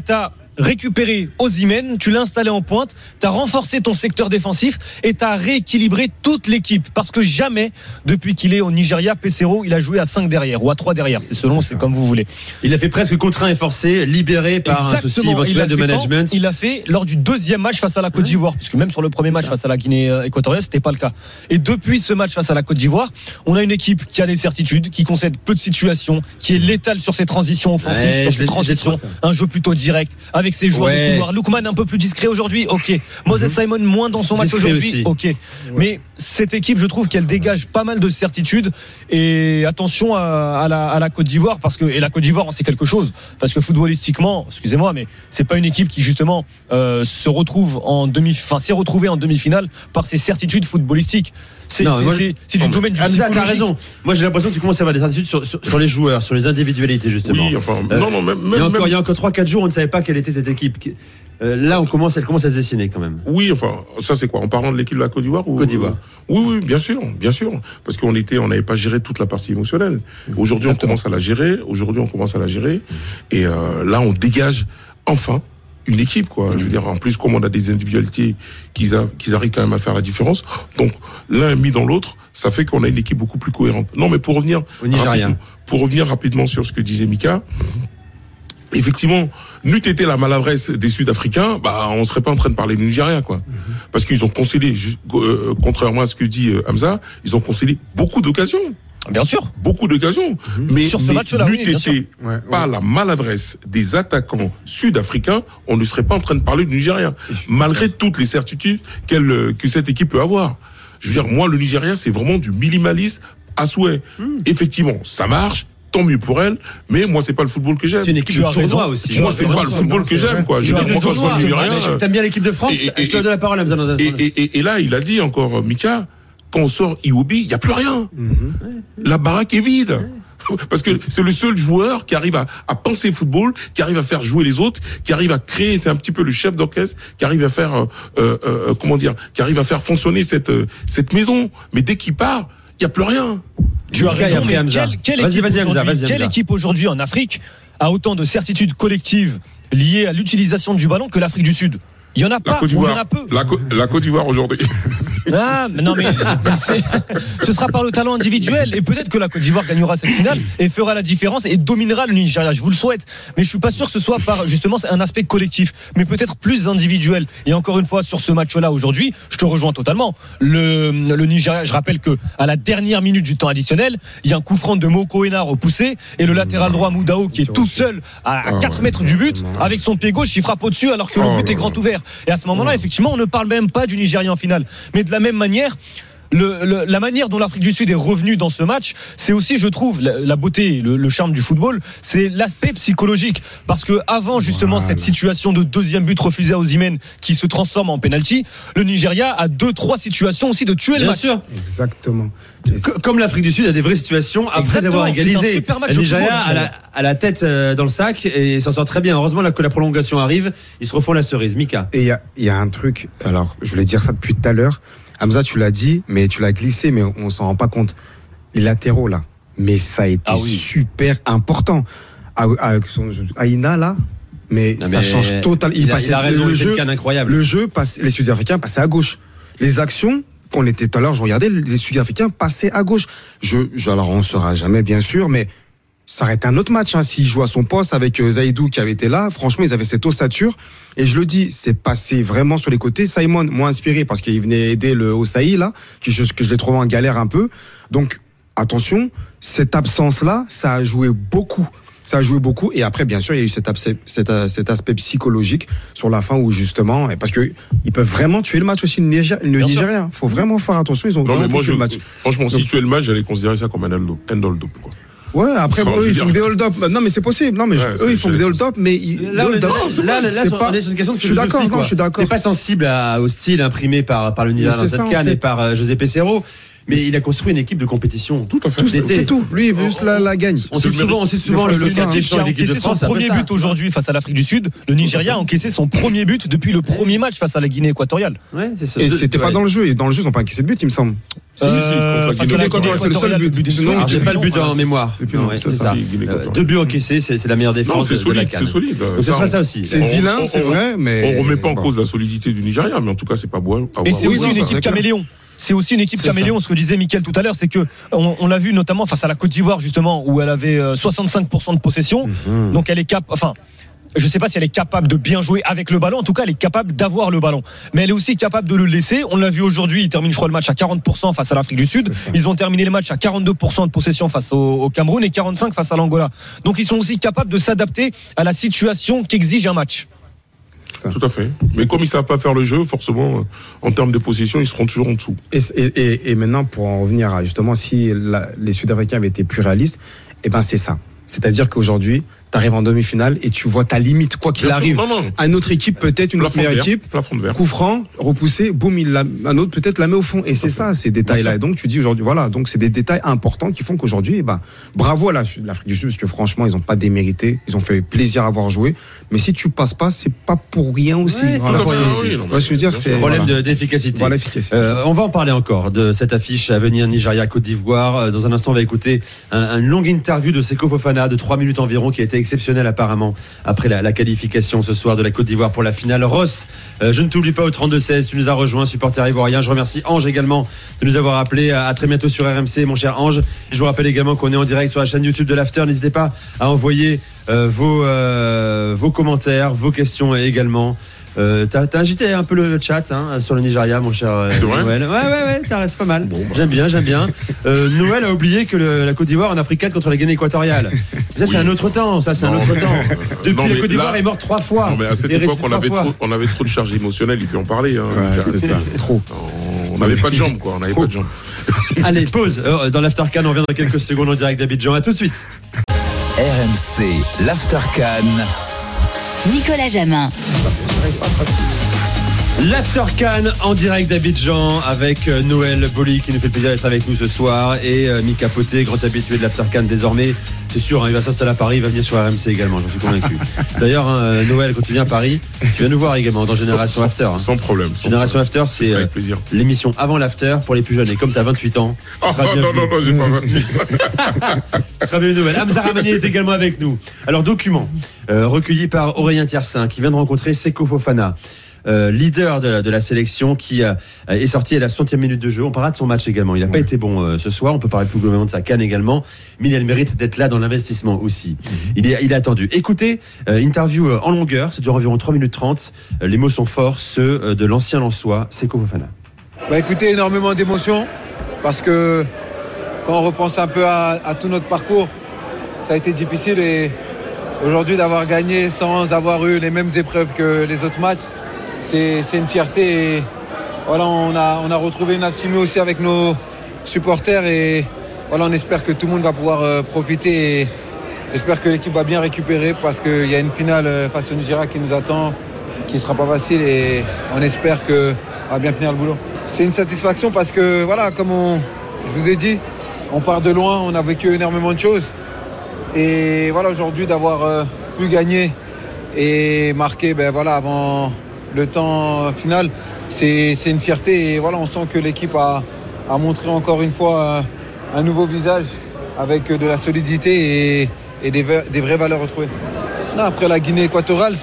t'as récupéré Osimhen, tu l'as installé en pointe, t'as renforcé ton secteur défensif et t'as rééquilibré toute l'équipe. Parce que jamais, depuis qu'il est au Nigeria, Pesero, il a joué à 5 derrière ou à 3 derrière. C'est selon, c'est comme vous voulez. Il a fait presque contraint et forcé, libéré par un souci Exactement. Éventuel de quand management. Il a fait lors du deuxième match face à la Côte d'Ivoire, puisque même sur le premier match face à la Guinée euh, équatoriale, c'était pas le cas. Et depuis ce match face à la Côte d'Ivoire, on a une équipe qui a des certitudes, qui concède peu de situations, qui est létale sur ses transitions offensives, Ouais, sur ses transitions, un jeu plutôt direct, avec ses joueurs Ouais. de couloir. Lookman un peu plus discret aujourd'hui, ok. Moses Simon moins dans son match aujourd'hui, ok. Mais cette équipe, je trouve qu'elle dégage pas mal de certitudes. Et attention à, à la, à la Côte d'Ivoire, parce que et la Côte d'Ivoire, on sait quelque chose, parce que footballistiquement, excusez-moi, mais c'est pas une équipe qui justement euh, se retrouve en demi, enfin s'est retrouvée en demi-finale par ses certitudes footballistiques. C'est du domaine du Hamza, t'as raison. Moi, j'ai l'impression que tu commences à avoir des certitudes sur, sur, sur les joueurs, sur les individualités, justement. Oui, enfin, Euh, non, non, même, il y a même- encore, même- il y a encore 3-4 jours, on ne savait pas quelle était cette équipe. Euh, là, on commence, elle commence à se dessiner quand même. Oui, enfin, ça c'est quoi En parlant de l'équipe de la Côte d'Ivoire ou... Côte d'Ivoire. Oui, oui, bien sûr, bien sûr. Parce qu'on était, on n'avait pas géré toute la partie émotionnelle. Aujourd'hui, on commence à la gérer. Aujourd'hui, on commence à la gérer. Et euh, là, on dégage enfin une équipe, quoi. Je veux dire, en plus, comme on a des individualités qui, qui arrivent quand même à faire la différence. Donc, l'un mis dans l'autre, ça fait qu'on a une équipe beaucoup plus cohérente. Non, mais pour revenir, Au Nigeria. rapidement- pour revenir rapidement sur ce que disait Mika, effectivement, n'eût été la maladresse des Sud-Africains, bah, on serait pas en train de parler du Nigeria, quoi. Parce qu'ils ont concédé, euh, contrairement à ce que dit euh, Hamza, ils ont concédé beaucoup d'occasions. Bien sûr. Beaucoup d'occasions. Mais, Sur ce mais match-là, n'eût pas la maladresse des attaquants sud-africains, on ne serait pas en train de parler du Nigeria. Malgré toutes les certitudes qu'elle, euh, que cette équipe peut avoir. Je veux dire, moi, le Nigeria, c'est vraiment du minimalisme à souhait. Hmm. Effectivement, ça marche. Tant mieux pour elle, mais moi c'est pas le football que j'aime. C'est une équipe Tu de as tournoi raison. aussi. Moi c'est pas le football que j'aime quoi. Je veux dire, moi, quand je vois le Nigeria, euh, T'aimes bien l'équipe de France et- et- Je te donne la parole, un et, instant. et, et- et là, il a dit encore, Mika, quand on sort Iwobi, il n'y a plus rien. La baraque est vide. <laughs> Parce que c'est le seul joueur qui arrive à, à penser football, qui arrive à faire jouer les autres, qui arrive à créer, c'est un petit peu le chef d'orchestre, qui arrive à faire, euh, euh, euh, comment dire, qui arrive à faire fonctionner cette, euh, cette maison. Mais dès qu'il part, il n'y a plus rien. Tu as raison, mais quelle, quelle Vas-y, équipe vas-y, Hamza, aujourd'hui- vas-y, quelle équipe aujourd'hui en Afrique a autant de certitudes collectives liées à l'utilisation du ballon que l'Afrique du Sud? Il y en a La pas, Côte ou il y en a peu. la, la Côte d'Ivoire aujourd'hui. <laughs> Ah, mais non, mais <laughs> ce sera par le talent individuel. Et peut-être que la Côte d'Ivoire gagnera cette finale et fera la différence et dominera le Nigeria. Je vous le souhaite. Mais je suis pas sûr que ce soit par justement un aspect collectif, mais peut-être plus individuel. Et encore une fois, sur ce match-là aujourd'hui, je te rejoins totalement. Le, le Nigeria, je rappelle que à la dernière minute du temps additionnel, il y a un coup franc de Moko Enar au poussé et le latéral droit Moudao qui est tout seul à, à 4 mètres du but avec son pied gauche, il frappe au-dessus alors que le Oh but est grand ouvert. Et à ce moment-là, effectivement, on ne parle même pas du Nigeria en finale. Mais de la même manière, le- le- la manière dont l'Afrique du Sud est revenue dans ce match, c'est aussi, je trouve, la, la beauté, le, le charme du football, c'est l'aspect psychologique. Parce que avant justement cette situation de deuxième but refusé à Osimhen qui se transforme en penalty, le Nigeria a deux, trois situations aussi de tuer le Bien match. sûr. Exactement. Co- Comme l'Afrique du Sud a des vraies situations après Exactement, avoir égalisé. super match Le Nigeria à la, à la tête euh, dans le sac et s'en sort très bien. Heureusement là, que la prolongation arrive, ils se refont la cerise. Mika. Et il y a, il y a un truc, alors je voulais dire ça depuis tout à l'heure. Hamza, tu l'as dit, mais tu l'as glissé, mais on s'en rend pas compte. Les latéraux, là. Mais ça a été Ah oui. super important. Avec son Aïna, là. Mais Non, ça mais change totalement. il a- il a raison, le il jeu, incroyable. Le jeu, passe, les Sud-Africains passaient à gauche. Les actions qu'on était tout à l'heure, je regardais, les Sud-Africains passaient à gauche. Je, je, alors on ne saura jamais, bien sûr, mais ça aurait été un autre match hein, s'il jouait à son poste avec euh, Zaidou qui avait été là. Franchement, ils avaient cette ossature. Et je le dis, c'est passé vraiment sur les côtés. Simon m'a inspiré parce qu'il venait aider le Osaï là, qui je, que je l'ai trouvé en galère un peu. Donc attention, cette absence-là, ça a joué beaucoup. Ça a joué beaucoup. Et après, bien sûr, il y a eu cet, cet, euh, cet aspect psychologique sur la fin où justement, et parce que ils peuvent vraiment tuer le match aussi, le Niger- le. Nigérien. Faut vraiment faire attention. Ils ont Non, vraiment mais moi, tué je, le match. franchement, si Donc- tu es le match, j'allais considérer ça comme un hold-up. Ouais, après, Enfin, eux, ils dire- font des hold-up. Non, mais c'est possible. Non, mais Ouais, eux, c'est- ils font je- des hold-up, mais ils, Là, on est- hold-up, là, là, là, c'est pas- une question de Je suis d'accord, non, je suis d'accord. T'es pas sensible à- au style imprimé par, par Mais dans cette canne et par euh, José Pesero. Mais il a construit une équipe de compétition. Tout à fait. Tout, c'est tout. Lui, il veut juste la, la gagne. On cite souvent, on cite souvent le, le qui a champ de l'équipe de encaissé son premier but aujourd'hui face à l'Afrique du Sud. Le Nigeria a encaissé son premier but depuis le premier match face à la Guinée équatoriale. Ouais, c'est ça. Et c'était pas dans le jeu. Et dans le jeu, ils ont pas encaissé de but, il me semble. Si, si, si, contre la Euh, c'est le seul but. Sinon, Alors, j'ai pas le but en c'est- mémoire. Euh. Deux buts encaissés, c'est la meilleure Non, défense c'est solide, c'est solide. Donc, ce sera ça aussi. C'est vilain, c'est vrai, mais. On remet pas en bon. cause la solidité du Nigeria, mais en tout cas, c'est pas beau. à Et c'est aussi une équipe caméléon. C'est aussi une équipe ça. caméléon, ce que disait Mickaël tout à l'heure, c'est que on, on l'a vu notamment face à la Côte d'Ivoire justement où elle avait euh, 65% de possession. Mhm. Donc elle est cap, enfin. Je sais pas si elle est capable de bien jouer avec le ballon. En tout cas, elle est capable d'avoir le ballon. Mais elle est aussi capable de le laisser. On l'a vu aujourd'hui. Ils terminent, je crois, le match à 40% face à l'Afrique du Sud. Ils ont terminé le match à 42% de possession face au, au Cameroun et 45 face à l'Angola. Donc ils sont aussi capables de s'adapter à la situation qu'exige un match. Tout à fait. Mais comme ils savent pas faire le jeu, forcément, euh, en termes de possession, ils seront toujours en dessous. Et, et, et- et maintenant, pour en revenir à justement, si la- les Sud-Africains avaient été plus réalistes, eh ben c'est ça. C'est-à-dire qu'aujourd'hui, tu arrives en demi-finale et tu vois ta limite, quoi qu'il Bien sûr. arrive. Non, non. À une autre équipe, peut-être une autre meilleure verre, équipe, coup franc, repoussé, boum, il la, un autre peut-être la met au fond. Et c'est ça, ces détails-là. Et donc tu dis aujourd'hui, voilà, donc c'est des détails importants qui font qu'aujourd'hui, eh ben, bravo à la- l'Afrique du Sud, parce que franchement, ils n'ont pas démérité, ils ont fait plaisir à avoir joué. Mais si tu passes pas, c'est pas pour rien aussi. Ouais, c'est Voilà, pas c'est- pour rien, oui, non, Ouais, je veux dire, bien c'est sûr. Problème voilà. d'efficacité. Euh, on va en parler encore de cette affiche à venir Nigeria Côte d'Ivoire. Euh, Dans un instant, on va écouter un, une longue interview de Seko Fofana de 3 minutes environ qui a été exceptionnel apparemment après la, qualification ce soir de la Côte d'Ivoire pour la finale. Ross, euh, je ne t'oublie pas au 32-16, tu nous as rejoint, supporter ivoirien. Je remercie Ange également de nous avoir appelé. À, très bientôt sur RMC, mon cher Ange. Je vous rappelle également qu'on est en direct sur la chaîne YouTube de l'After. N'hésitez pas à envoyer euh, vos, euh, vos commentaires, vos questions également. Euh, t'as, agité un peu le chat hein, sur le Nigeria, mon cher euh, C'est vrai Noël. Ouais, ouais, ouais, ça reste pas mal. bah. J'aime bien, j'aime bien. Euh, Noël a oublié que le- la Côte d'Ivoire en a pris 4 contre la Guinée équatoriale. Ça, c'est Oui. un autre temps, ça, c'est un autre temps. <laughs> Depuis, Non, la Côte d'Ivoire là- est morte trois fois. Non, mais à cette Et époque, on avait, trop, on avait trop de charge émotionnelle, il peut en parler. Hein, Ouais, c'est ça. Trop. On n'avait pas de jambes, quoi. On n'avait pas de jambes. <laughs> Allez, pause. Euh, Dans l'Aftercan, on revient dans quelques secondes en direct d'Abidjan. À tout de suite. RMC, l'Aftercan. Nicolas Jamin. L'Aftercan en direct d'Abidjan avec euh, Noël Boli qui nous fait plaisir d'être avec nous ce soir et euh, Mika Poté, grand habitué de l'Aftercan désormais. C'est sûr, hein, il va s'installer à Paris, il va venir sur RMC également, j'en suis convaincu. <laughs> D'ailleurs, hein, euh, Noël, quand tu viens à Paris, tu viens nous voir également dans Génération Sans- After. hein. Sans problème. sans Génération problème. After, Ce c'est euh, l'émission avant l'After pour les plus jeunes. Et comme tu as 28 ans, tu Oh, seras non, non, non, j'ai pas 28. Ce <laughs> sera bien une nouvelle. Hamza Ramani est également avec nous. Alors, document euh, recueilli par Aurélien Tiersin qui vient de rencontrer Seko Fofana. Euh, leader de la, de la sélection qui euh, est sorti à la 60e minute de jeu. On parlera de son match également. Il n'a pas été bon euh, ce soir. On peut parler plus globalement de sa canne également. Mais il a le mérite d'être là dans l'investissement aussi. Il, est, il est attendu. Écoutez, interview en longueur. Ça dure environ 3 minutes 30. Euh, les mots sont forts. Ceux de l'ancien Lançois, Seko Fofana. Bah écoutez, énormément d'émotions parce que quand on repense un peu à, à tout notre parcours, ça a été difficile et aujourd'hui d'avoir gagné sans avoir eu les mêmes épreuves que les autres matchs, c'est une fierté. Et voilà, on a, on a retrouvé une alchimie aussi avec nos supporters et voilà, on espère que tout le monde va pouvoir euh, profiter et j'espère que l'équipe va bien récupérer parce qu'il y a une finale euh, face au Nigeria qui nous attend, qui ne sera pas facile et on espère qu'on va bien finir le boulot. C'est une satisfaction parce que voilà, comme on, je vous ai dit, on part de loin, on a vécu énormément de choses. Et voilà, aujourd'hui, d'avoir euh, pu gagner et marquer ben, voilà, avant le temps final, c'est une fierté. Et voilà, on sent que l'équipe a, montré encore une fois euh, un nouveau visage avec de la solidité et, des, vraies valeurs retrouvées. Après la Guinée équatoriale,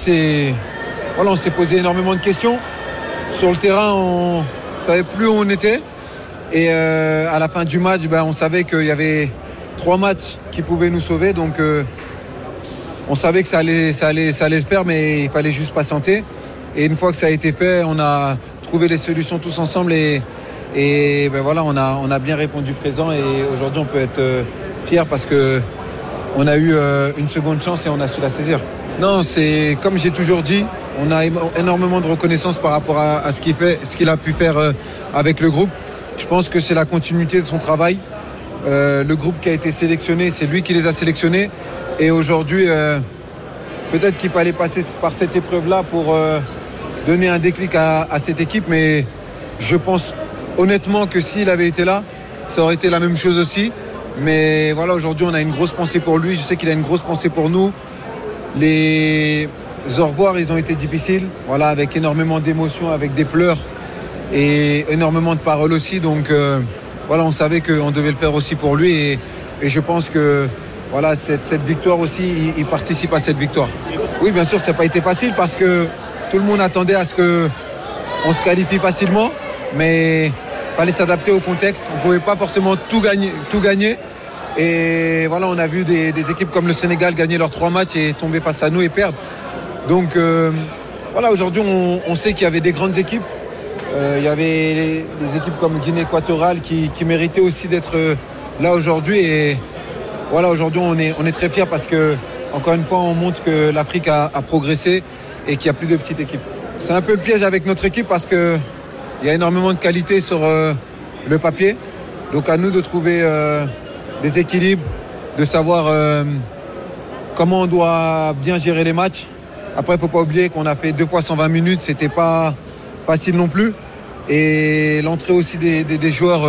voilà, on s'est posé énormément de questions. Sur le terrain, on ne savait plus où on était. Et euh, à la fin du match, ben, on savait qu'il y avait trois matchs qui pouvaient nous sauver. Donc euh, on savait que ça allait, ça, allait, ça allait le faire, mais il fallait juste patienter. Et une fois que ça a été fait, on a trouvé les solutions tous ensemble. Et, ben voilà, on a, on a bien répondu présent. Et aujourd'hui, on peut être euh, fier parce que on a eu euh, une seconde chance et on a su la saisir. Non, c'est comme j'ai toujours dit, on a énormément de reconnaissance par rapport à, ce qu'il a pu faire euh, avec le groupe. Je pense que c'est la continuité de son travail. Le groupe qui a été sélectionné, c'est lui qui les a sélectionnés. Et aujourd'hui, peut-être qu'il fallait passer par cette épreuve-là pour donner un déclic à, cette équipe. Mais je pense honnêtement que s'il avait été là, ça aurait été la même chose aussi. Mais voilà, aujourd'hui, on a une grosse pensée pour lui. Je sais qu'il a une grosse pensée pour nous. Les revoir, ils ont été difficiles. Voilà, avec énormément d'émotions, avec des pleurs et énormément de paroles aussi. Donc euh, voilà, on savait qu'on devait le faire aussi pour lui. Et, je pense que voilà, cette, cette victoire aussi, il, il participe à cette victoire. Oui, bien sûr, ça n'a pas été facile parce que tout le monde attendait à ce que on se qualifie facilement, mais il fallait s'adapter au contexte. On ne pouvait pas forcément tout gagner. Et voilà, on a vu des, équipes comme le Sénégal gagner leurs trois matchs et tomber face à nous et perdre. Donc euh, voilà, aujourd'hui, on, sait qu'il y avait des grandes équipes. Euh, il y avait des équipes comme Guinée équatoriale qui, méritaient aussi d'être euh, là aujourd'hui. Et voilà, aujourd'hui, on est, très fiers parce que, encore une fois, on montre que l'Afrique a progressé et qu'il n'y a plus de petites équipes. C'est un peu le piège avec notre équipe parce qu'il y a énormément de qualité sur euh, le papier. Donc à nous de trouver euh, des équilibres, de savoir euh, comment on doit bien gérer les matchs. Après, il ne faut pas oublier qu'on a fait deux fois 120 minutes, c'était pas facile non plus. Et l'entrée aussi des, des- joueurs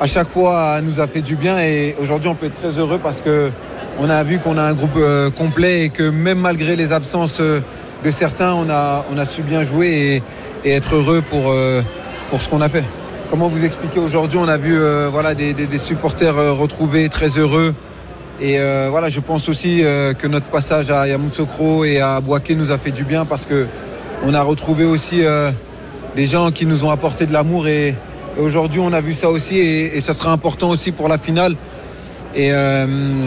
à chaque fois nous a fait du bien. Et aujourd'hui, on peut être très heureux parce que on a vu qu'on a un groupe complet et que même malgré les absences de certains, on a, su bien jouer et, être heureux pour, euh, pour ce qu'on a fait. Comment vous expliquer aujourd'hui On a vu euh, des, supporters euh, retrouvés très heureux Et voilà, je pense aussi que notre passage à Yamoussoukro et à Boaké nous a fait du bien parce que on a retrouvé aussi des gens qui nous ont apporté de l'amour et, aujourd'hui on a vu ça aussi et, ça sera important aussi pour la finale. Et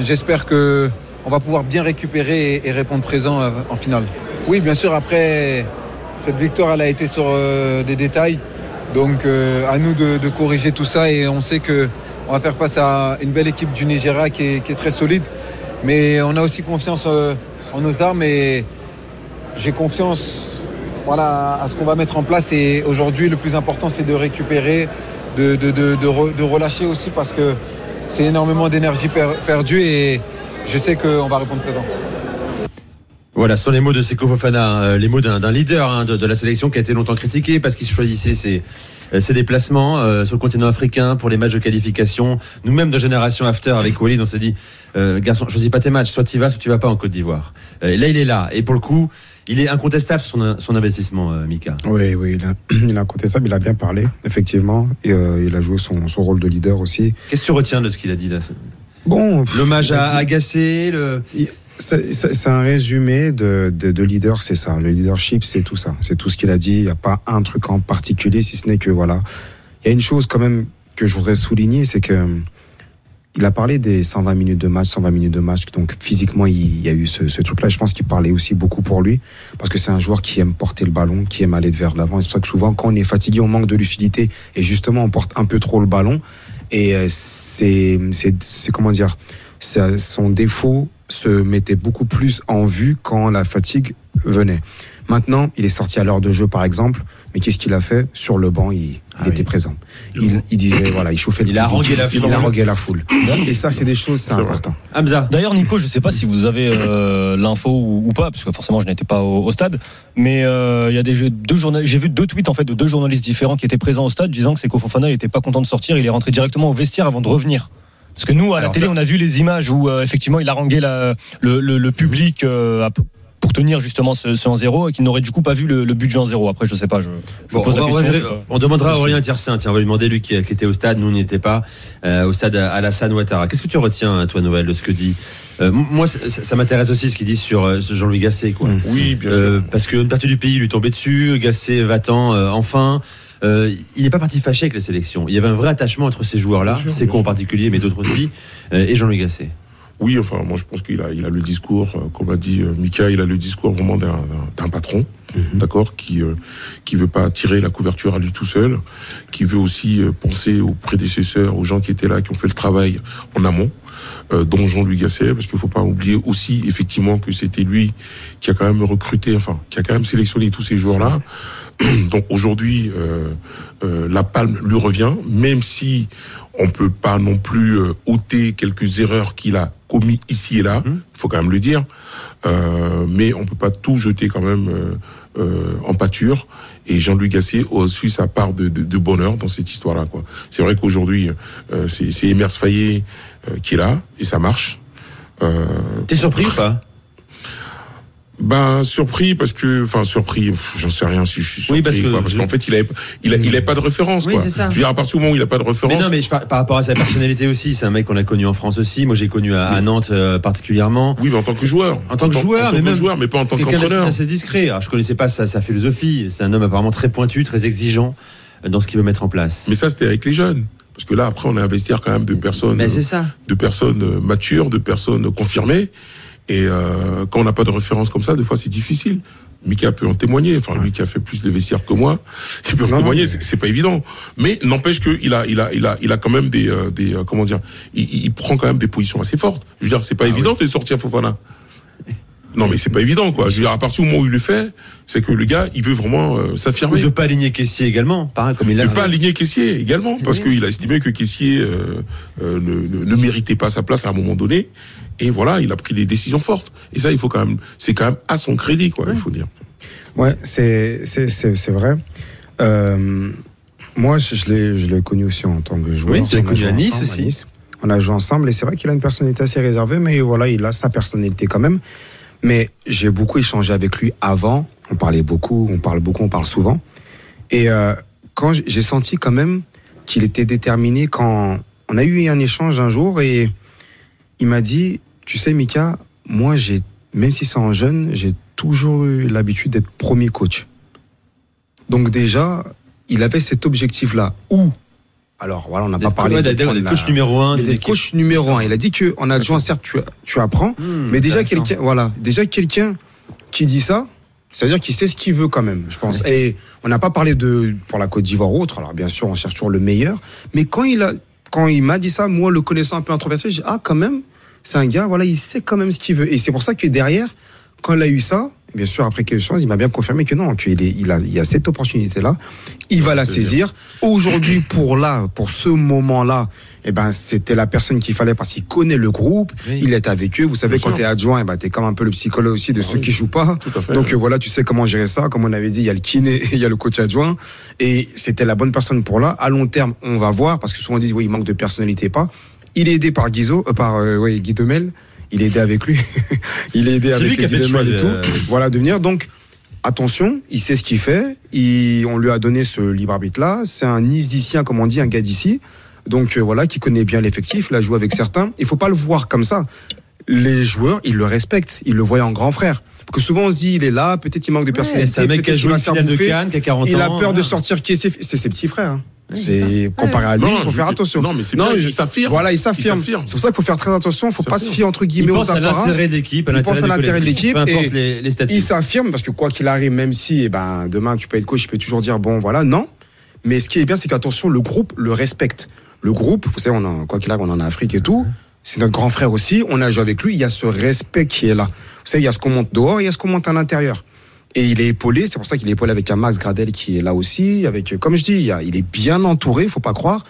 j'espère que on va pouvoir bien récupérer et, répondre présent en finale. Oui, bien sûr. Après, cette victoire, elle a été sur euh, des détails. Donc, euh, à nous de, corriger tout ça. Et on sait que on va faire face à une belle équipe du Nigeria qui est, très solide. Mais on a aussi confiance euh, en nos armes et j'ai confiance voilà, à ce qu'on va mettre en place. Et aujourd'hui, le plus important, c'est de récupérer, de, de, de, de re- de relâcher aussi parce que c'est énormément d'énergie per- perdue et je sais qu'on va répondre présent. Voilà, ce sont les mots de Seko Fofana, euh, les mots d'un leader hein, de, de la sélection qui a été longtemps critiqué parce qu'il choisissait ses, euh, ses déplacements euh, sur le continent africain pour les matchs de qualification. Nous-mêmes de génération after avec Walid, on s'est dit, euh, garçon, choisis pas tes matchs, soit tu vas, soit tu vas pas en Côte d'Ivoire. Euh, et là, il est là. Et pour le coup, il est incontestable son, son investissement, euh, Mika. Oui, oui, il, a, <clears throat> il est incontestable, il a bien parlé, effectivement. Et, euh, il a joué son, son rôle de leader aussi. Qu'est-ce que tu retiens de ce qu'il a dit là Bon, L'hommage à Agacé, le... c'est- un résumé de, de, de leader, c'est ça. Le leadership, c'est tout ça. C'est tout ce qu'il a dit. Il n'y a pas un truc en particulier, si ce n'est que voilà. Il y a une chose quand même que je voudrais souligner, c'est que il a parlé des 120 minutes de match, 120 minutes de match. Donc physiquement, il y a eu ce, ce truc-là. Je pense qu'il parlait aussi beaucoup pour lui, parce que c'est un joueur qui aime porter le ballon, qui aime aller de vers l'avant. C'est pour ça que souvent, quand on est fatigué, on manque de lucidité, et justement, on porte un peu trop le ballon. Et euh, c'est, comment dire, son défaut se mettait beaucoup plus en vue quand la fatigue venait. Maintenant, il est sorti à l'heure de jeu, par exemple, mais qu'est-ce qu'il a fait Sur le banc, il, il était présent. Il, il disait, voilà, il chauffait le Il la foule. Il a harangué la foule. Et ça, c'est des choses, c'est important. Hamza. D'ailleurs, Nico, je ne sais pas si vous avez euh, l'info ou, ou pas, parce que forcément, je n'étais pas au, au stade. Mais euh, il y a des deux journalistes. J'ai vu deux tweets en fait de deux journalistes différents qui étaient présents au stade, disant que Seko Fofana n'était pas content de sortir. Il est rentré directement au vestiaire avant de revenir. Parce que nous, à la télé, ça- on a vu les images où euh, effectivement il haranguait la, le, le, le public euh, à- pour tenir justement ce, ce 1-0 et qu'il n'aurait du coup pas vu le, le but du 1-0. Après, je sais pas. Je, je Bon, pose on, la va- on question. va- je sais pas. on demandera à Aurélien Tiersin, tiens, on va lui demander lui qui, qui était au stade, nous on n'y était pas, euh, au stade Alassane Ouattara. Qu'est-ce que tu retiens, toi, Noël, de ce que dit euh, Moi, ça, ça m'intéresse aussi ce qu'il dit sur euh, ce Jean-Louis Gasset, quoi. Oui, bien Euh, sûr. parce qu'une partie du pays lui tombait dessus, Gasset va-t'en euh, enfin. Euh, il n'est pas parti fâché avec la sélection. Il y avait un vrai attachement entre ces joueurs-là, Seco en particulier, mais d'autres aussi, euh, et Jean-Louis Gasset. Oui, enfin, moi je pense qu'il a, il a le discours, euh, comme a dit euh, Mika, il a le discours vraiment d'un, d'un- d'un patron, d'accord, qui euh, qui veut pas tirer la couverture à lui tout seul, qui veut aussi euh, penser aux prédécesseurs, aux gens qui étaient là, qui ont fait le travail en amont, euh, dont Jean-Louis Gasset, parce qu'il faut pas oublier aussi effectivement que c'était lui qui a quand même recruté, enfin, qui a quand même sélectionné tous ces joueurs-là. Donc aujourd'hui, euh, euh, la palme lui revient, même si on peut pas non plus euh, ôter quelques erreurs qu'il a commis ici et là. Il faut quand même le dire. Euh, mais on peut pas tout jeter quand même euh, euh, en pâture. Et Jean-Louis Gasset a su sa part de, de, de bonheur dans cette histoire-là. quoi. C'est vrai qu'aujourd'hui, euh, c'est c'est Emers Faye euh, qui est là et ça marche. Euh, T'es surpris ou pas? Ben surpris parce que, enfin surpris, j'en sais rien si je suis surpris. Oui, parce que- quoi, parce qu'en fait il avait, il a, il avait pas de référence. Oui, quoi. c'est ça. Je veux dire à partir du moment où il a pas de référence. Mais non, mais je par, par rapport à sa personnalité aussi, c'est un mec qu'on a connu en France aussi. Moi, j'ai connu à, à Nantes euh, particulièrement. Oui, mais en tant que joueur. En tant que joueur, en tant mais que même joueur, mais pas en tant qu'entraîneur. d'assez discret. Alors, je connaissais pas sa, sa philosophie. C'est un homme apparemment très pointu, très exigeant dans ce qu'il veut mettre en place. Mais ça, c'était avec les jeunes. Parce que là, après, on a investi quand même de personnes, Mais c'est ça. de personnes matures, de personnes confirmées. Et euh, quand on n'a pas de référence comme ça, des fois, c'est difficile. Mika peut en témoigner. Enfin, lui qui a fait plus de vestiaires que moi, <laughs> il peut en Non, témoigner. mais- C'est pas évident. Mais n'empêche qu'il a, il a, il a, il a quand même des, euh, des, euh, comment dire, il, il prend quand même des positions assez fortes. Je veux dire, c'est pas évident de sortir Fofana. Non, mais c'est pas évident, quoi. Je veux dire, à partir du moment où il le fait, c'est que le gars, il veut vraiment euh, s'affirmer. de pas aligner Caissier également, pareil, comme il l'a De pas aligner Caissier également, parce qu'il a estimé que Caissier euh, euh, ne, ne, ne méritait pas sa place à un moment donné. Et voilà, il a pris des décisions fortes. Et ça, il faut quand même, c'est quand même à son crédit, quoi, il faut dire. Ouais, c'est c'est c'est c'est vrai. Euh, moi, je, je l'ai je l'ai connu aussi en tant que joueur. Oui, tu l'as a connu à Nice ensemble, aussi. On a joué ensemble et c'est vrai qu'il a une personnalité assez réservée, mais voilà, il a sa personnalité quand même. Mais j'ai beaucoup échangé avec lui avant. On parlait beaucoup, on parle beaucoup, on parle souvent. Et euh, quand j'ai senti quand même qu'il était déterminé quand on a eu un échange un jour et il m'a dit, tu sais, Mika, moi, j'ai, même si c'est en jeune, j'ai toujours eu l'habitude d'être premier coach. Donc déjà, il avait cet objectif-là. Où alors voilà, on n'a pas parlé de des la- coachs numéro un, des coachs numéro un. Il a dit que en adjoint, certes, tu, tu apprends, Hmm, mais déjà quelqu'un, voilà, déjà quelqu'un qui dit ça, ça veut dire qu'il sait ce qu'il veut quand même, je pense. Et on n'a pas parlé de pour la Côte d'Ivoire ou autre. Alors bien sûr, on cherche toujours le meilleur, mais quand il a, quand il m'a dit ça, moi le connaissant un peu introverti, j'ai ah quand même, c'est un gars, voilà, il sait quand même ce qu'il veut. Et c'est pour ça que derrière, quand il a eu ça, bien sûr après quelque chose, il m'a bien confirmé que non, qu'il est, il a, il y a cette opportunité là, il va la saisir. Aujourd'hui, pour là, pour ce moment-là, eh ben c'était la personne qu'il fallait parce qu'il connaît le groupe, il est avec eux. Vous savez, Bien quand sûr. tu es adjoint, eh ben t'es comme un peu le psychologue aussi de ceux qui jouent pas. à fait. Donc euh, voilà, tu sais comment gérer ça. Comme on avait dit, il y a le kiné, <laughs> et il y a le coach adjoint, et c'était la bonne personne pour là. À long terme, on va voir parce que souvent on dit oui, il manque de personnalité, pas. Il est aidé par Guizot, euh, par euh, ouais, Guy Demel. Il est aidé avec lui. <laughs> il est aidé C'est avec lui qui a Guy fait le Demel choix et tout. <clears throat> Voilà, de venir. Donc attention, il sait ce qu'il fait. Il, on lui a donné ce libre arbitre-là. C'est un Isicien, comme on dit, un gars d'ici. Donc euh, voilà, qui connaît bien l'effectif. Il a joué avec certains. Il faut pas le voir comme ça. Les joueurs, ils le respectent. Ils le voient en grand frère. Parce que souvent on se dit, il est là, peut-être il manque de personnalité. c'est un mec qui a joué une finale de bouffer. Cannes, qui a 40 Il a peur de voilà. sortir qui est ses, c'est ses petits frères. hein. C'est comparé à lui, Non, il faut faire attention. non, mais c'est bien, il s'affirme. Voilà, il s'affirme. C'est pour ça qu'il faut faire très attention. Il faut pas se fier entre Il guillemets aux pense à apparences. l'intérêt de l'équipe, à Il pense à l'intérêt de l'équipe. et. Il s'affirme parce que quoi qu'il arrive, même si eh ben, demain tu peux être coach, je peux toujours dire bon voilà, non. Mais ce qui est bien, c'est qu'attention, le groupe le respecte. Le groupe, vous savez, on a, quoi qu'il arrive, on en a Afrique et tout. C'est notre grand frère aussi. On a joué avec lui. Il y a ce respect qui est là. Vous savez, il y a ce qu'on monte dehors, il y a ce qu'on monte à l'intérieur. Et il est épaulé. C'est pour ça qu'il est épaulé avec un Max Gradel qui est là aussi. Avec, comme je dis, il, est bien entouré. Faut pas croire.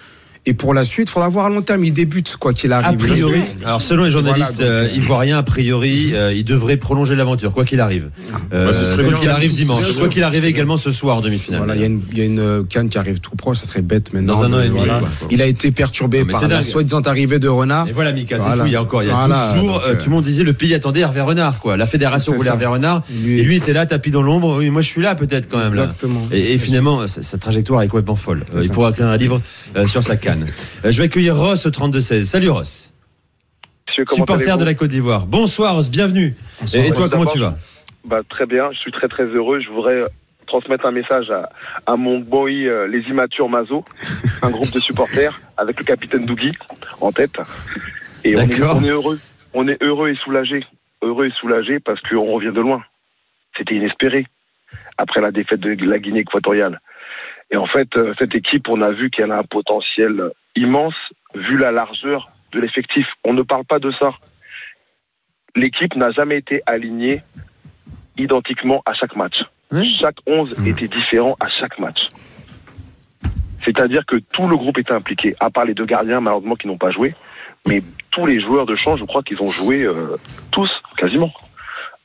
Et pour la suite, il faudra voir à long terme. Il débute, quoi qu'il arrive. A priori, alors selon les journalistes Voilà, donc, euh, ivoiriens, a priori, euh, il devrait prolonger l'aventure, quoi qu'il arrive. Euh, Bah, ce serait quoi qu'il arrive dimanche, quoi qu'il arrive également ce soir en demi-finale. Voilà, il y a une, y a une euh, canne qui arrive tout proche, ça serait bête maintenant. Dans un an de- et demi, voilà. Il a été perturbé par c'est la soi-disant arrivée de Renard. Et voilà, Mika, c'est Voilà. fou. Il y a encore, il y a Voilà, toujours, donc, tout le monde disait le pays attendait Hervé Renard, quoi. La fédération voulait. Hervé Renard. Et lui était là, tapis dans l'ombre. Oui, moi je suis là peut-être quand même. Exactement. Et, finalement, sa, trajectoire est complètement folle. Il pourra écrire un livre sur sa canne. Euh, je vais accueillir Ross au 32-16. Salut Ross. Monsieur, Supporter de la Côte d'Ivoire. Bonsoir Ross, bienvenue. Bonsoir, et, toi, comment tu vas bah, Très bien, je suis très très heureux. Je voudrais transmettre un message à, à mon boy euh, Les Immatures Mazo, un groupe de supporters <laughs> avec le capitaine Dougui en tête. Et on est, D'accord. on est heureux. On est heureux et soulagé. Heureux et soulagé parce qu'on revient de loin. C'était inespéré après la défaite de la Guinée équatoriale. Et en fait, euh, cette équipe, on a vu qu'elle a un potentiel immense vu la largeur de l'effectif. On ne parle pas de ça. L'équipe n'a jamais été alignée identiquement à chaque match. Chaque 11 était différent à chaque match. C'est-à-dire que tout le groupe était impliqué, à part les deux gardiens malheureusement qui n'ont pas joué. Mais tous les joueurs de champ, je crois qu'ils ont joué euh, tous, quasiment.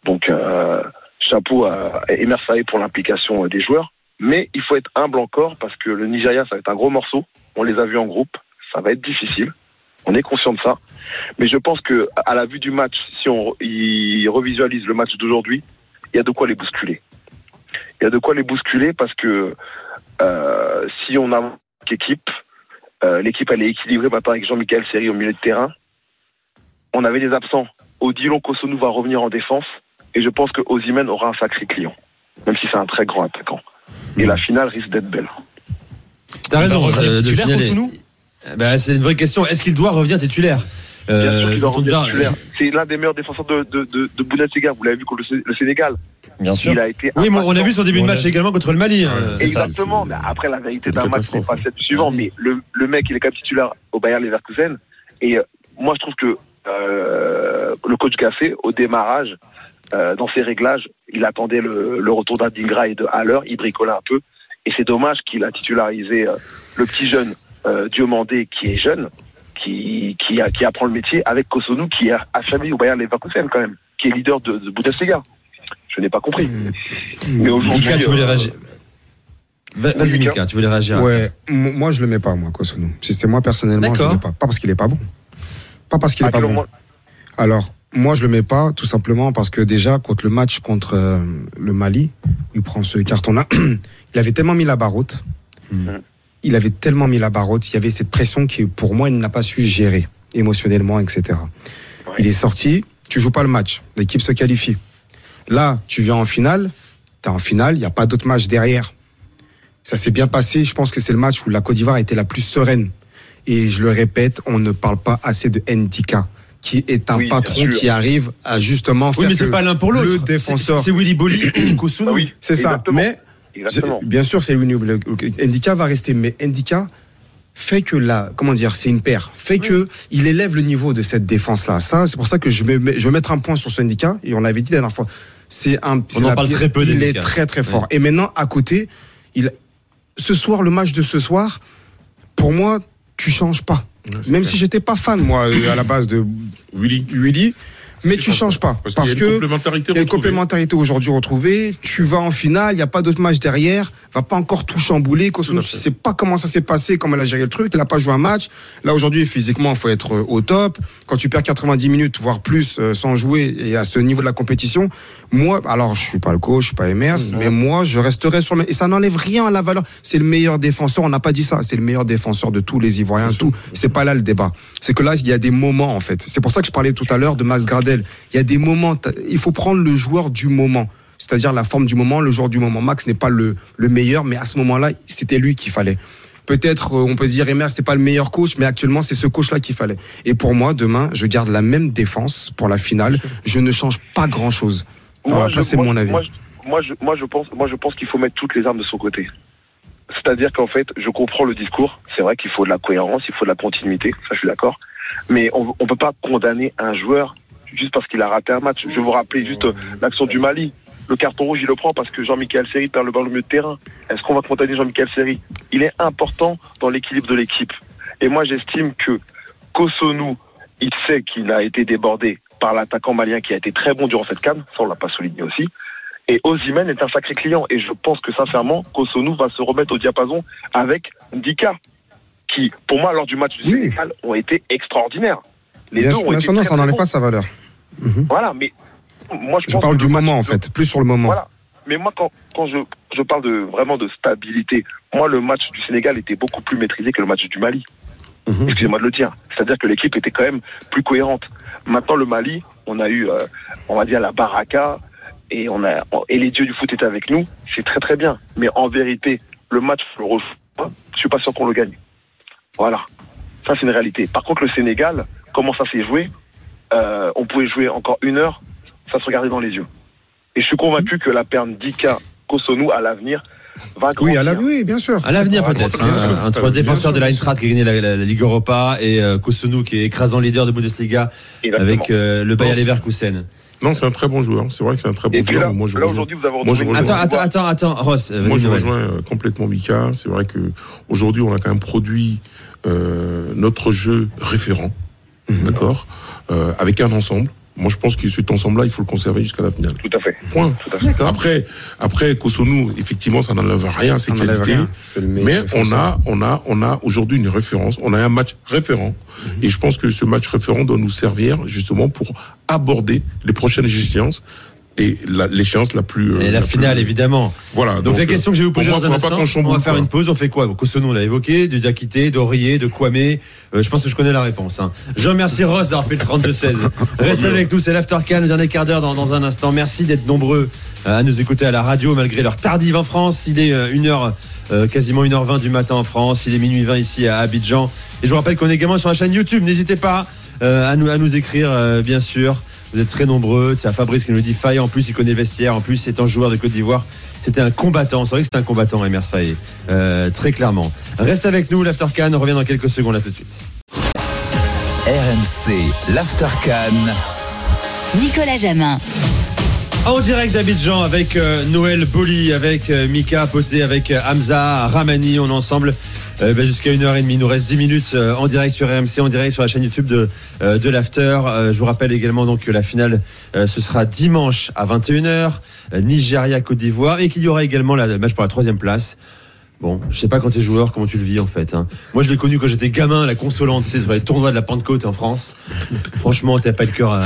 Donc, euh, chapeau à Emer Faé pour l'implication des joueurs. Mais il faut être humble encore parce que le Nigeria, ça va être un gros morceau. On les a vus en groupe. Ça va être difficile. On est conscient de ça. Mais je pense que à la vue du match, si on y revisualise le match d'aujourd'hui, il y a de quoi les bousculer. Il y a de quoi les bousculer parce que euh, si on a une équipe, euh, l'équipe elle est équilibrée maintenant avec Jean-Michel Seri au milieu de terrain. On avait des absents. Odilon Kosonou va revenir en défense et je pense que Ozymen aura un sacré client, même si c'est un très grand attaquant. Et la finale risque d'être belle. T'as raison euh, de titulaire, signaler. Kossounou Bah, c'est une vraie question. Est-ce qu'il doit revenir titulaire Bien Euh, sûr qu'il doit on revenir dira- titulaire. C'est l'un des meilleurs défenseurs de, de, de, de Bundesliga. Vous l'avez vu contre le, Sé- le Sénégal. Bien sûr. Il a été Oui, mais on a vu son début de match également contre le Mali. hein. Ça, Exactement. après, la vérité d'un match, c'est pas celle du suivant. Mais le, le mec, il est quand même titulaire au Bayern Leverkusen. Et euh, moi, je trouve que euh, le coach Gassé, au démarrage, euh, dans ses réglages, il attendait le, le retour d'Adingra et de Haller. Il bricolait un peu. Et c'est dommage qu'il a titularisé euh, le petit jeune euh, Diomandé, qui est jeune, qui, qui, a- qui apprend le métier, avec Kosonou, qui a achabli au Bayern Leverkusen quand même, qui est leader de, de Bundesliga. Je n'ai pas compris. Mais aujourd'hui, Mika, tu voulais euh, réagir Va- Vas-y, Mika. Tu voulais réagir. Ouais, moi je le mets pas, moi, Kosonou. Si c'est moi personnellement, je le D'accord. mets pas. Pas parce qu'il est pas bon. Pas parce qu'il est Ah, pas bon. Alors, moi je le mets pas, tout simplement parce que déjà, contre le match contre euh, le Mali, où il prend ce carton-là, <clears throat> il avait tellement mis la barre haute. Il avait tellement mis la barre haute. Il y avait cette pression qui, pour moi, il n'a pas su gérer émotionnellement, etc. Il est sorti, tu joues pas le match, l'équipe se qualifie. Là, tu viens en finale, tu es en finale, il n'y a pas d'autre match derrière. Ça s'est bien passé, je pense que c'est le match où la Côte d'Ivoire a été la plus sereine. Et je le répète, on ne parle pas assez de Ndika qui est un Oui, patron qui arrive à justement Oui, faire mais c'est pas l'un pour l'autre. Le défenseur. C'est- Willy Bolly et. Ah oui, C'est ça. Mais Exactement. bien sûr, c'est Winnie Black. Indica va rester, mais Indica fait que là, comment dire, c'est une paire. Fait que il élève le niveau de cette défense là. Ça, c'est pour ça que je vais, je vais mettre un point sur ce Indica. Et on l'avait dit la dernière fois. C'est un. c'est en parle pire- très peu Il est très très fort. Et maintenant, à côté, il. Ce soir, le match de ce soir, pour moi, tu changes pas. Même si j'étais pas fan moi euh, à la base de Willy. Willy. Mais tu changes pas. Parce Parce, qu'il y a une que complémentarité il y a une retrouvée. complémentarité aujourd'hui retrouvée. Tu vas en finale, il n'y a pas d'autre match derrière. Va pas encore tout chambouler. Kosuno, je sais pas comment ça s'est passé, comment elle a géré le truc. Il a pas joué un match. Là, aujourd'hui, physiquement, il faut être euh, au top. Quand tu perds 90 minutes, voire plus, euh, sans jouer et à ce niveau de la compétition, moi, alors, je suis pas le coach, je suis pas Emers, mais moi, je resterai sur le, et ça n'enlève rien à la valeur. C'est le meilleur défenseur. On n'a pas dit ça. C'est le meilleur défenseur de tous les Ivoiriens, tout. C'est pas là le débat. C'est que là, il y a des moments, en fait. C'est pour ça que je parlais tout à l'heure de Mas Il y a des moments, il faut prendre le joueur du moment. C'est-à-dire la forme du moment, le joueur du moment. Max n'est pas le, le meilleur, mais à ce moment-là, c'était lui qu'il fallait. Peut-être, euh, on peut dire, Emer, c'est pas le meilleur coach, mais actuellement, c'est ce coach-là qu'il fallait. Et pour moi, demain, je garde la même défense pour la finale. Je ne change pas grand-chose. Voilà, c'est mon avis. Moi, je- moi, je, moi, je pense, moi, je pense qu'il faut mettre toutes les armes de son côté. C'est-à-dire qu'en fait, je comprends le discours. C'est vrai qu'il faut de la cohérence, il faut de la continuité. Ça, je suis d'accord. Mais on ne peut pas condamner un joueur juste parce qu'il a raté un match. Je vais vous rappeler juste euh, l'action du Mali. Le carton rouge, il le prend parce que Jean-Michel Seri perd le ballon au milieu de terrain. Est-ce qu'on va condamner Jean-Michel Seri? Il est important dans l'équilibre de l'équipe. Et moi, j'estime que Kosonou, il sait qu'il a été débordé par l'attaquant malien qui a été très bon durant cette canne. Ça, on l'a pas souligné aussi. Et Ozymen est un sacré client. Et je pense que sincèrement, Kosonou va se remettre au diapason avec Ndika, qui, pour moi, lors du match du Sénégal, ont été extraordinaires. Les Bien deux sûr, ont été non, ça n'enlève pas sa valeur. Voilà, mais moi, je, Je pense parle que du le moment, en fait, plus sur le moment. Voilà. Mais moi, quand, quand je, je parle de, vraiment de stabilité, moi, le match du Sénégal était beaucoup plus maîtrisé que le match du Mali. Mhm. Excusez-moi de le dire. C'est-à-dire que l'équipe était quand même plus cohérente. Maintenant, le Mali, on a eu, euh, on va dire, la baraka et, on a, et les dieux du foot étaient avec nous. C'est très, très bien. Mais en vérité, le match, le rejoue pas. Je suis pas sûr qu'on le gagne. Voilà. Ça, c'est une réalité. Par contre, le Sénégal, comment ça s'est joué? Euh, On pouvait jouer encore une heure, ça se regardait dans les yeux. Et je suis convaincu que la paire Dika Kosonou à l'avenir va Oui, à la, oui, bien sûr. À l'avenir peut-être, hein, entre défenseur de l'Eintracht qui a gagné la, la- la Ligue Europa et euh, Kosonou qui est écrasant leader de Bundesliga Exactement. avec euh, le Bayer Non, Leverkusen. Non, c'est un très bon joueur. C'est vrai que c'est un très bon joueur. là, moi, je là, rejoins- aujourd'hui, vous avez moi, je Attends, attends, attends, attends, Ross, Moi, je rejoins euh, complètement Mika. C'est vrai que aujourd'hui, on a quand même produit euh, notre jeu référent, Mhm. d'accord, euh, avec un ensemble. Moi, je pense que cet ensemble-là, il faut le conserver jusqu'à la finale. Tout à fait. Point. Tout à fait. Après, après Kosonou, effectivement, ça n'enlève rien à ses qualités. rien. Mais on a, on a, on a aujourd'hui une référence. On a un match référent. Mhm. Et je pense que ce match référent doit nous servir justement pour aborder les prochaines échéances et la- l'échéance la plus. euh, Et la finale, évidemment. Voilà. Donc, la question que je vais vous poser moi, dans un instant, on va faire une pause. On fait quoi Kosonou, on l'a évoqué, de Diakité, d'Aurier, de Kwame. Euh, je pense que je connais la réponse. Hein. Je remercie Ross d'avoir fait le 32-16. <laughs> Reste avec nous, c'est l'Aftercan, le dernier quart d'heure dans, dans un instant. Merci d'être nombreux euh, à nous écouter à la radio malgré l'heure tardive en France. Il est euh, 1h, euh, quasiment 1h20 du matin en France. Il est minuit 20 ici à Abidjan. Et je vous rappelle qu'on est également sur la chaîne YouTube. N'hésitez pas euh, à, nous, à nous écrire, euh, bien sûr. Vous êtes très nombreux. Tiens, Fabrice qui nous dit Faye, en plus, il connaît vestiaire. En plus, c'est un joueur de Côte d'Ivoire. C'était un combattant. C'est vrai que c'était un combattant, Emers Faye. Euh, très clairement. Reste avec nous, l'Aftercan. On revient dans quelques secondes. À tout de suite. RMC, l'Aftercan. Nicolas Jamin. En direct d'Abidjan avec euh, Noël Boli, avec euh, Mika Poté, avec Hamza Ramani. On est ensemble euh, bah, jusqu'à 1h30. Il nous reste 10 minutes euh, en direct sur RMC, en direct sur la chaîne YouTube de, euh, de l'After. Euh, je vous rappelle également donc que la finale, ce sera dimanche à 21h, euh, Nigeria-Côte d'Ivoire, et qu'il y aura également la- le match pour la troisième place. Bon, je sais pas quand t'es joueur, comment tu le vis en fait. hein. Moi, je l'ai connu quand j'étais gamin, la consolante, tu sais, sur les tournois de la Pentecôte en France. Franchement, t'avais pas le cœur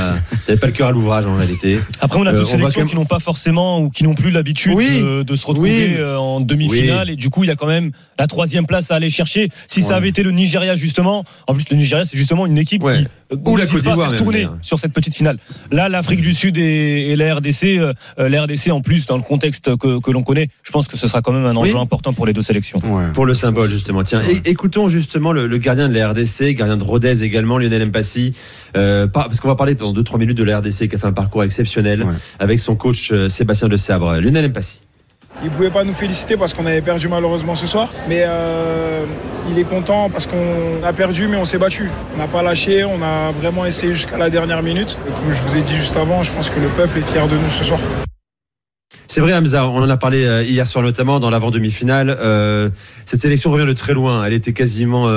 t'avais pas le cœur à l'ouvrage en réalité. Après, on a Euh, va sélections même- qui n'ont pas forcément ou qui n'ont plus l'habitude Oui. de, de se retrouver Oui. euh, en demi-finale. Et du coup, il y a quand même la troisième place à aller chercher. Si ça avait été le Nigeria, justement, en plus, le Nigeria, c'est justement une équipe Ouais. qui Ou la Côte d'Ivoire tourner sur cette petite finale. Là, l'Afrique du Sud et, et la RDC, euh, la RDC en plus dans le contexte que, que l'on connaît, je pense que ce sera quand même un enjeu Oui. important pour les deux sélections. Pour le symbole, justement. Tiens, écoutons justement le, le gardien de la RDC, gardien de Rodez également, Lionel Mpassi. Euh, par- parce qu'on va parler pendant 2-3 minutes de la RDC qui a fait un parcours exceptionnel avec son coach euh, Sébastien de Sabre. Lionel Mpassi. Il pouvait pas nous féliciter parce qu'on avait perdu malheureusement ce soir, mais euh, il est content parce qu'on a perdu mais on s'est battu. On n'a pas lâché, on a vraiment essayé jusqu'à la dernière minute. Et comme je vous ai dit juste avant, je pense que le peuple est fier de nous ce soir. C'est vrai, Hamza, on en a parlé euh, hier soir notamment dans l'avant-demi-finale. Euh, cette sélection revient de très loin. Elle était quasiment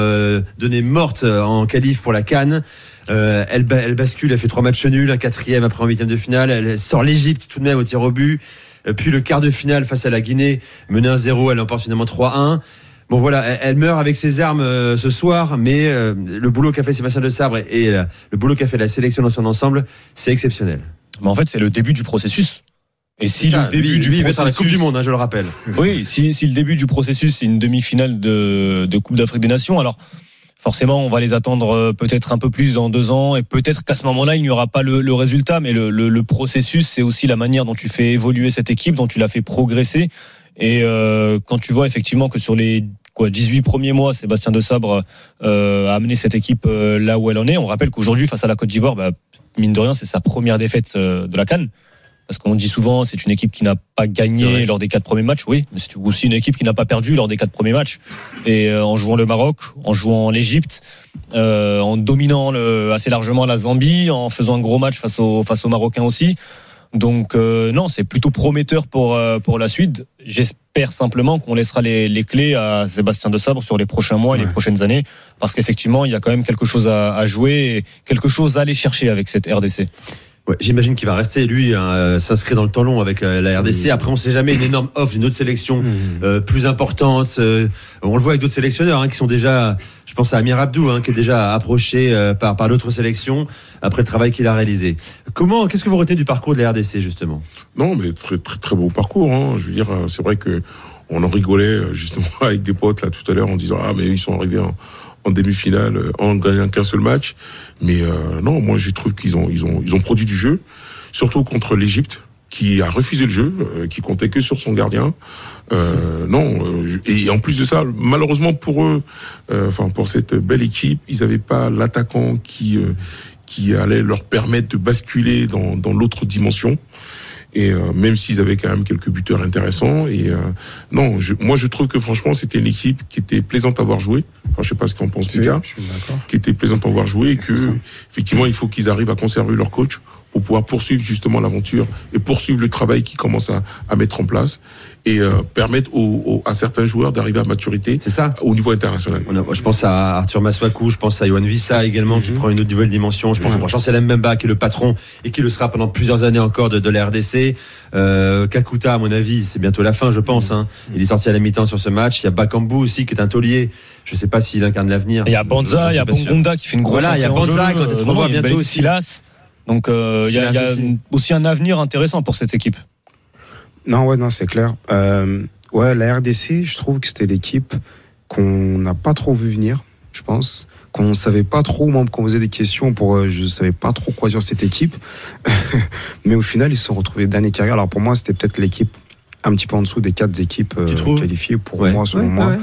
donnée morte en qualif pour la Cannes. Elle, elle bascule, elle fait trois matchs nuls, un quatrième après en huitième de finale. Elle sort l'Égypte tout de même au tir au but. Euh, Puis le quart de finale face à la Guinée, menée 1-0, elle emporte finalement 3-1. Bon voilà, elle, meurt avec ses armes euh, ce soir, mais euh, le boulot qu'a fait Sébastien de Sabre et, et, euh, le boulot qu'a fait la sélection dans son ensemble, c'est exceptionnel. Mais en fait, c'est le début du processus. Et si Ça, le début lui- du lui, il va processus, faire la Coupe du Monde, hein, je le rappelle. Oui, si, si le début du processus c'est une demi-finale de, de Coupe d'Afrique des Nations, alors forcément on va les attendre euh, peut-être un peu plus dans deux ans et peut-être qu'à ce moment-là il n'y aura pas le, résultat, mais le, processus c'est aussi la manière dont tu fais évoluer cette équipe, dont tu la fais progresser. Et euh, quand tu vois effectivement que sur les quoi 18 premiers mois, Sébastien de Sabre euh, a amené cette équipe là où elle en est. On rappelle qu'aujourd'hui face à la Côte d'Ivoire, bah, mine de rien c'est sa première défaite de la Cannes. Parce qu'on dit souvent, c'est une équipe qui n'a pas gagné lors des quatre premiers matchs, oui, mais c'est aussi une équipe qui n'a pas perdu lors des quatre premiers matchs. Et euh, en jouant le Maroc, en jouant l'Égypte, euh, en dominant le, assez largement la Zambie, en faisant un gros match face aux, face aux Marocains aussi. Donc euh, non, c'est plutôt prometteur pour, euh, pour la suite. J'espère simplement qu'on laissera les, les clés à Sébastien de Sabre sur les prochains mois et les prochaines années, parce qu'effectivement, il y a quand même quelque chose à, à jouer, et quelque chose à aller chercher avec cette RDC. Ouais, J'imagine qu'il va rester, lui, hein, euh, s'inscrire dans le temps long avec euh, la RDC. Après, on sait jamais une énorme offre d'une autre sélection euh, plus importante. euh, on le voit avec d'autres sélectionneurs hein, qui sont déjà, je pense à Amir Abdou, hein, qui est déjà approché euh, par, par d'autres sélections après le travail qu'il a réalisé. Comment, qu'est-ce que vous retenez du parcours de la RDC justement? Non, mais très très très beau parcours. Hein. Je veux dire, c'est vrai que on en rigolait justement <laughs> avec des potes là tout à l'heure en disant ah mais ils sont arrivés en, en demi-finale euh, en gagnant qu'un seul match. Mais euh, non, moi je trouve qu'ils ont ils ont ils ont produit du jeu, surtout contre l'Égypte qui a refusé le jeu, euh, qui comptait que sur son gardien. Euh, non, euh, et en plus de ça, malheureusement pour eux, euh, enfin pour cette belle équipe, ils n'avaient pas l'attaquant qui qui allait leur permettre de basculer dans, dans l'autre dimension. Et euh, même s'ils avaient quand même quelques buteurs intéressants. Et euh, non, je, moi je trouve que franchement c'était une équipe qui était plaisante à voir jouer. Enfin, je sais pas ce qu'en pense Mika. Qui était plaisante à voir jouer et que effectivement il faut qu'ils arrivent à conserver leur coach pour pouvoir poursuivre justement l'aventure et poursuivre le travail qu'ils commencent à, à mettre en place et euh, permettre aux, aux- à certains joueurs d'arriver à maturité ça au niveau international. On a- Je pense à Arthur Maswaku, je pense à Yohan Vissa également, qui prend une autre nouvelle dimension. Je pense à Chancel Mbemba, qui est le patron et qui le sera pendant plusieurs années encore de, de la RDC. Euh, Kakuta, à mon avis, c'est bientôt la fin, je pense. hein. Il est sorti à la mi-temps sur ce match. Il y a Bakambu aussi, qui est un taulier. Je ne sais pas s'il incarne l'avenir. Il y a Banza, il y a. Bongonda qui fait une grosse Voilà, il y a Banza, jeu. quand tu te revois non, il y a bientôt Belek aussi. Silas. Donc euh, il y a, il y a aussi un avenir intéressant pour cette équipe. Non, ouais, non, c'est clair. Euh, ouais, la RDC, je trouve que c'était l'équipe qu'on n'a pas trop vu venir, je pense. Qu'on savait pas trop, moi, qu'on posait des questions pour, euh, je savais pas trop quoi dire cette équipe. <laughs> Mais au final, ils se sont retrouvés dernier carrière. Alors pour moi, c'était peut-être l'équipe un petit peu en dessous des quatre équipes euh, qualifiées pour Ouais. moi, selon Ouais, moi. ouais.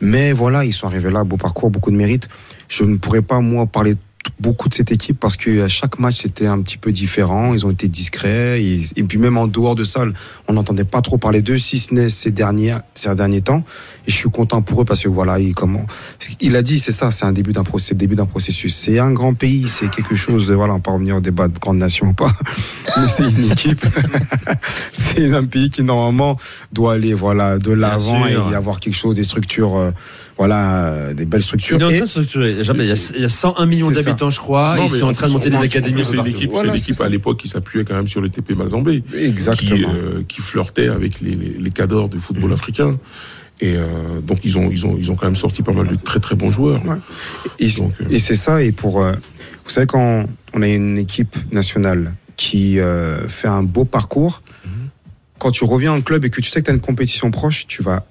Mais voilà, ils sont arrivés là, beau parcours, beaucoup de mérite. Je ne pourrais pas, moi, parler beaucoup de cette équipe parce que à chaque match, c'était un petit peu différent. Ils ont été discrets. Et, et puis même en dehors de ça, on n'entendait pas trop parler d'eux, si ce n'est ces derniers, ces derniers temps. Et je suis content pour eux parce que voilà, il, comment, il a dit, c'est ça, c'est un début d'un processus, le début d'un processus. C'est un grand pays, c'est quelque chose de, voilà, on peut revenir au débat de grande nation ou pas. <laughs> Mais c'est une équipe. <laughs> c'est un pays qui, normalement, doit aller, voilà, de l'avant et y avoir quelque chose, des structures, euh, voilà, euh, des belles structures. Et-. Jamais, Il y a, il y a 101 millions d'habitants, je crois. Non, Ils sont en train de monter des académies. C'est l'équipe, Voilà, c'est l'équipe c'est à l'époque qui s'appuyait quand même sur le TP Mazambé. Exactement. Qui, euh, qui flirtait avec les, les, les cadors du football africain. Et euh, donc ils ont, ils, ont, ils ont quand même sorti pas mal de très très bons joueurs. Et, euh, c'est ça, et pour. euh, vous savez, quand on a une équipe nationale qui euh, fait un beau parcours, Mhm. quand tu reviens en club et que tu sais que tu as une compétition proche, tu vas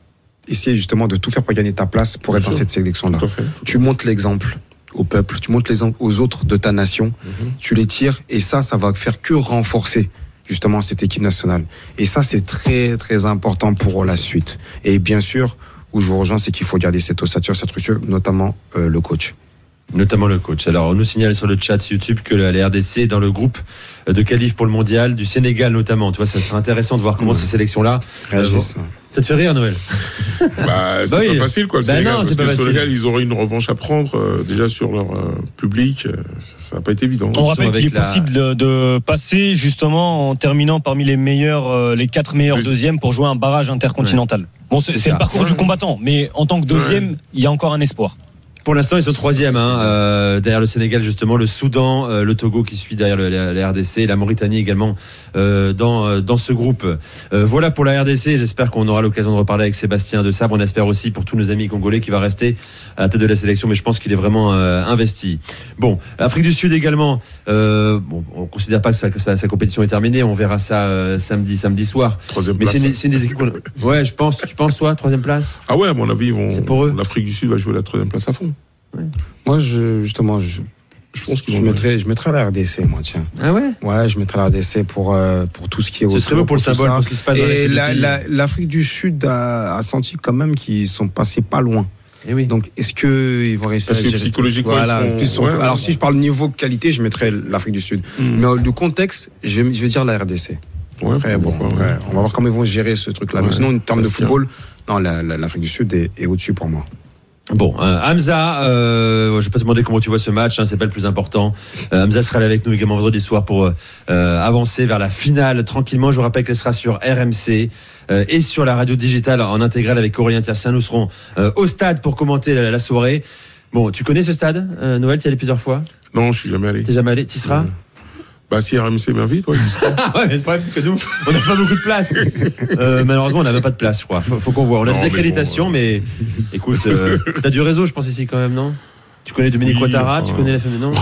essayer justement de tout faire pour gagner ta place pour être dans cette sélection-là. Tu montres l'exemple. au peuple, tu montres l'exemple aux autres de ta nation, tu les tires et ça, ça va faire que renforcer justement cette équipe nationale. Et ça, c'est très très important pour la suite. Et bien sûr, où je vous rejoins, c'est qu'il faut garder cette ossature, cette structure, notamment euh, le coach. Notamment le coach. Alors, on nous signale sur le chat YouTube que la RDC est dans le groupe de qualif pour le mondial, du Sénégal notamment. Tu vois, ça serait intéressant de voir comment ces sélections-là euh, Réagissent. Ça te fait rire, Noël Bah, <laughs> c'est Bah oui. pas facile, quoi. Le Bah Sénégal, non, parce que pas le facile. Sénégal, ils auraient une revanche à prendre euh, déjà sur leur euh, public. euh, ça n'a pas été évident. On rappelle qu'il est la- possible de, de passer justement en terminant parmi les meilleurs, euh, les quatre meilleurs Deuxi- deuxièmes pour jouer un barrage intercontinental. Bon, c'est le parcours du combattant, mais en tant que deuxième, il y a encore un espoir. Pour l'instant, ils sont troisième, hein, euh, derrière le Sénégal justement, le Soudan, euh, le Togo qui suit derrière le, la, la RDC, la Mauritanie également euh, dans euh, dans ce groupe. Euh, voilà pour la RDC. J'espère qu'on aura l'occasion de reparler avec Sébastien de Sabre. On espère aussi pour tous nos amis congolais qui va rester à la tête de la sélection, mais je pense qu'il est vraiment euh, investi. Bon, Afrique du Sud également. Euh, bon, on considère pas que sa, que sa- sa compétition est terminée. On verra ça euh, samedi samedi soir. Troisième Mais place. c'est une, c'est une des équipes. Ouais, je pense. Tu penses toi troisième place? Ah ouais, à mon avis, ils vont. C'est pour eux. L'Afrique du Sud va jouer la troisième place à fond. Moi, je, justement, je, Je pense qu'ils je mettrais, je mettrais la RDC, moi, tiens. Ah ouais? Ouais, je mettrais la RDC pour, euh, pour tout ce qui est Ce serait beau pour le symbole, pour ce qui se passe Et la- l'Afrique du Sud a, a senti quand même qu'ils sont passés pas loin. Et oui. Donc, est-ce qu'ils vont réussir Parce que psychologiquement, voilà, plus sont- ouais, Alors, ouais. si je parle niveau qualité, je mettrais l'Afrique du Sud. Mm. Mais euh, le contexte, je vais, je vais dire la RDC. Ouais, Après, bon, on va voir comment ils vont gérer ce truc-là. Mais sinon, en termes de football, l'Afrique du Sud est, est au-dessus pour moi. Bon, euh, Hamza, euh, je vais pas te demander comment tu vois ce match, hein, c'est pas le plus important. Euh, Hamza sera là avec nous également vendredi soir pour euh, avancer vers la finale tranquillement. Je vous rappelle qu'elle sera sur RMC euh, et sur la radio digitale en intégrale avec Aurélien Tiersin. Nous serons euh, au stade pour commenter la, la soirée. Bon, tu connais ce stade, euh, Noël? Tu y es allé plusieurs fois? Non, je suis jamais allé. T'es jamais allé? Tu y seras? Bah, si RMC <laughs> ouais, mais le problème c'est que nous, on n'a pas beaucoup de place. Euh, malheureusement, on n'a même pas de place, je crois. Faut, faut qu'on voit. On a Non, des mais accréditations, mais, écoute, euh, <laughs> t'as du réseau, je pense ici quand même, non? Tu connais Dominique Oui, Ouattara, enfin, tu connais la famille, non? <laughs>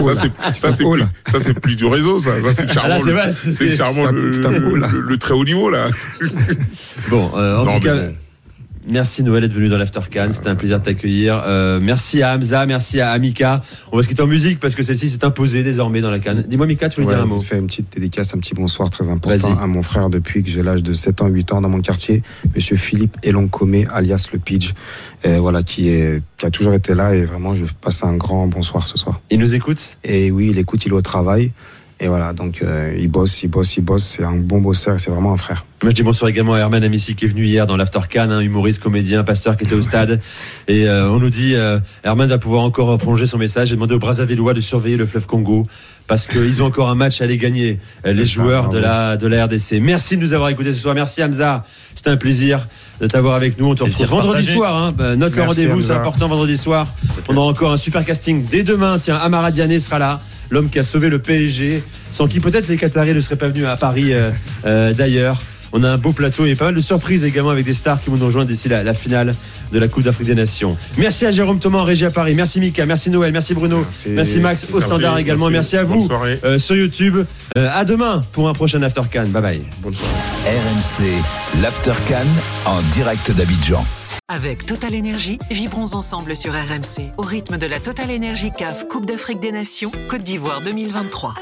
Oh, ça, c'est, ça, c'est plus, ça, c'est plus du réseau, ça. Ça, c'est Ah, charmant. c'est le- le, le- le très haut niveau, là. Bon, euh, en Non, tout mais cas, bon. Merci Noël d'être venu dans l'After Can. C'était un plaisir de t'accueillir. Euh, merci à Hamza, merci à Amika. On va se quitter en musique parce que celle-ci s'est imposée désormais dans la canne. Dis-moi, Mika, tu voulais Ouais, dire un mot vite fait une petite dédicace, un petit bonsoir très important à mon frère depuis que j'ai l'âge de 7 ans, 8 ans dans mon quartier, monsieur Philippe Eloncomé, alias le Pidge, euh, voilà, qui, est, qui a toujours été là et vraiment je passe un grand bonsoir ce soir. Il nous écoute? Et oui, il écoute, il est au travail. Et voilà, donc euh, il bosse, il bosse, il bosse. C'est un bon bosseur c'est vraiment un frère. Moi, je dis bonsoir également à Herman Amissi qui est venu hier dans l'After Can, un humoriste, comédien, pasteur qui était au stade. <laughs> Et euh, on nous dit, euh, Herman va pouvoir encore prolonger son message et demander aux Brazzavillois de surveiller le fleuve Congo parce qu'ils ont encore un match à aller gagner, euh, les ça, joueurs de la, de la RDC. Merci de nous avoir écoutés ce soir. Merci Hamza. C'était un plaisir de t'avoir avec nous. On te retrouve vendredi partagé. soir. Hein. Euh, Note le rendez-vous, c'est important vendredi soir. On aura encore un super casting dès demain. Tiens, Amara Diané sera là. L'homme qui a sauvé le PSG, sans qui peut-être les Qataris ne seraient pas venus à Paris euh, euh, d'ailleurs. On a un beau plateau et pas mal de surprises également avec des stars qui vont nous rejoindre d'ici la, la finale de la Coupe d'Afrique des Nations. Merci à Jérôme Thomas en régie à Paris. Merci Mika, merci Noël, merci Bruno, merci, Merci. Max au Merci, standard également. Merci, merci. à vous euh, sur YouTube. Euh, à demain pour un prochain After Can. Bye bye. Bonne soirée. RMC, l'After Cannes en direct d'Abidjan. Avec Total Énergie, vibrons ensemble sur RMC au rythme de la Total Énergie CAF Coupe d'Afrique des Nations Côte d'Ivoire 2023.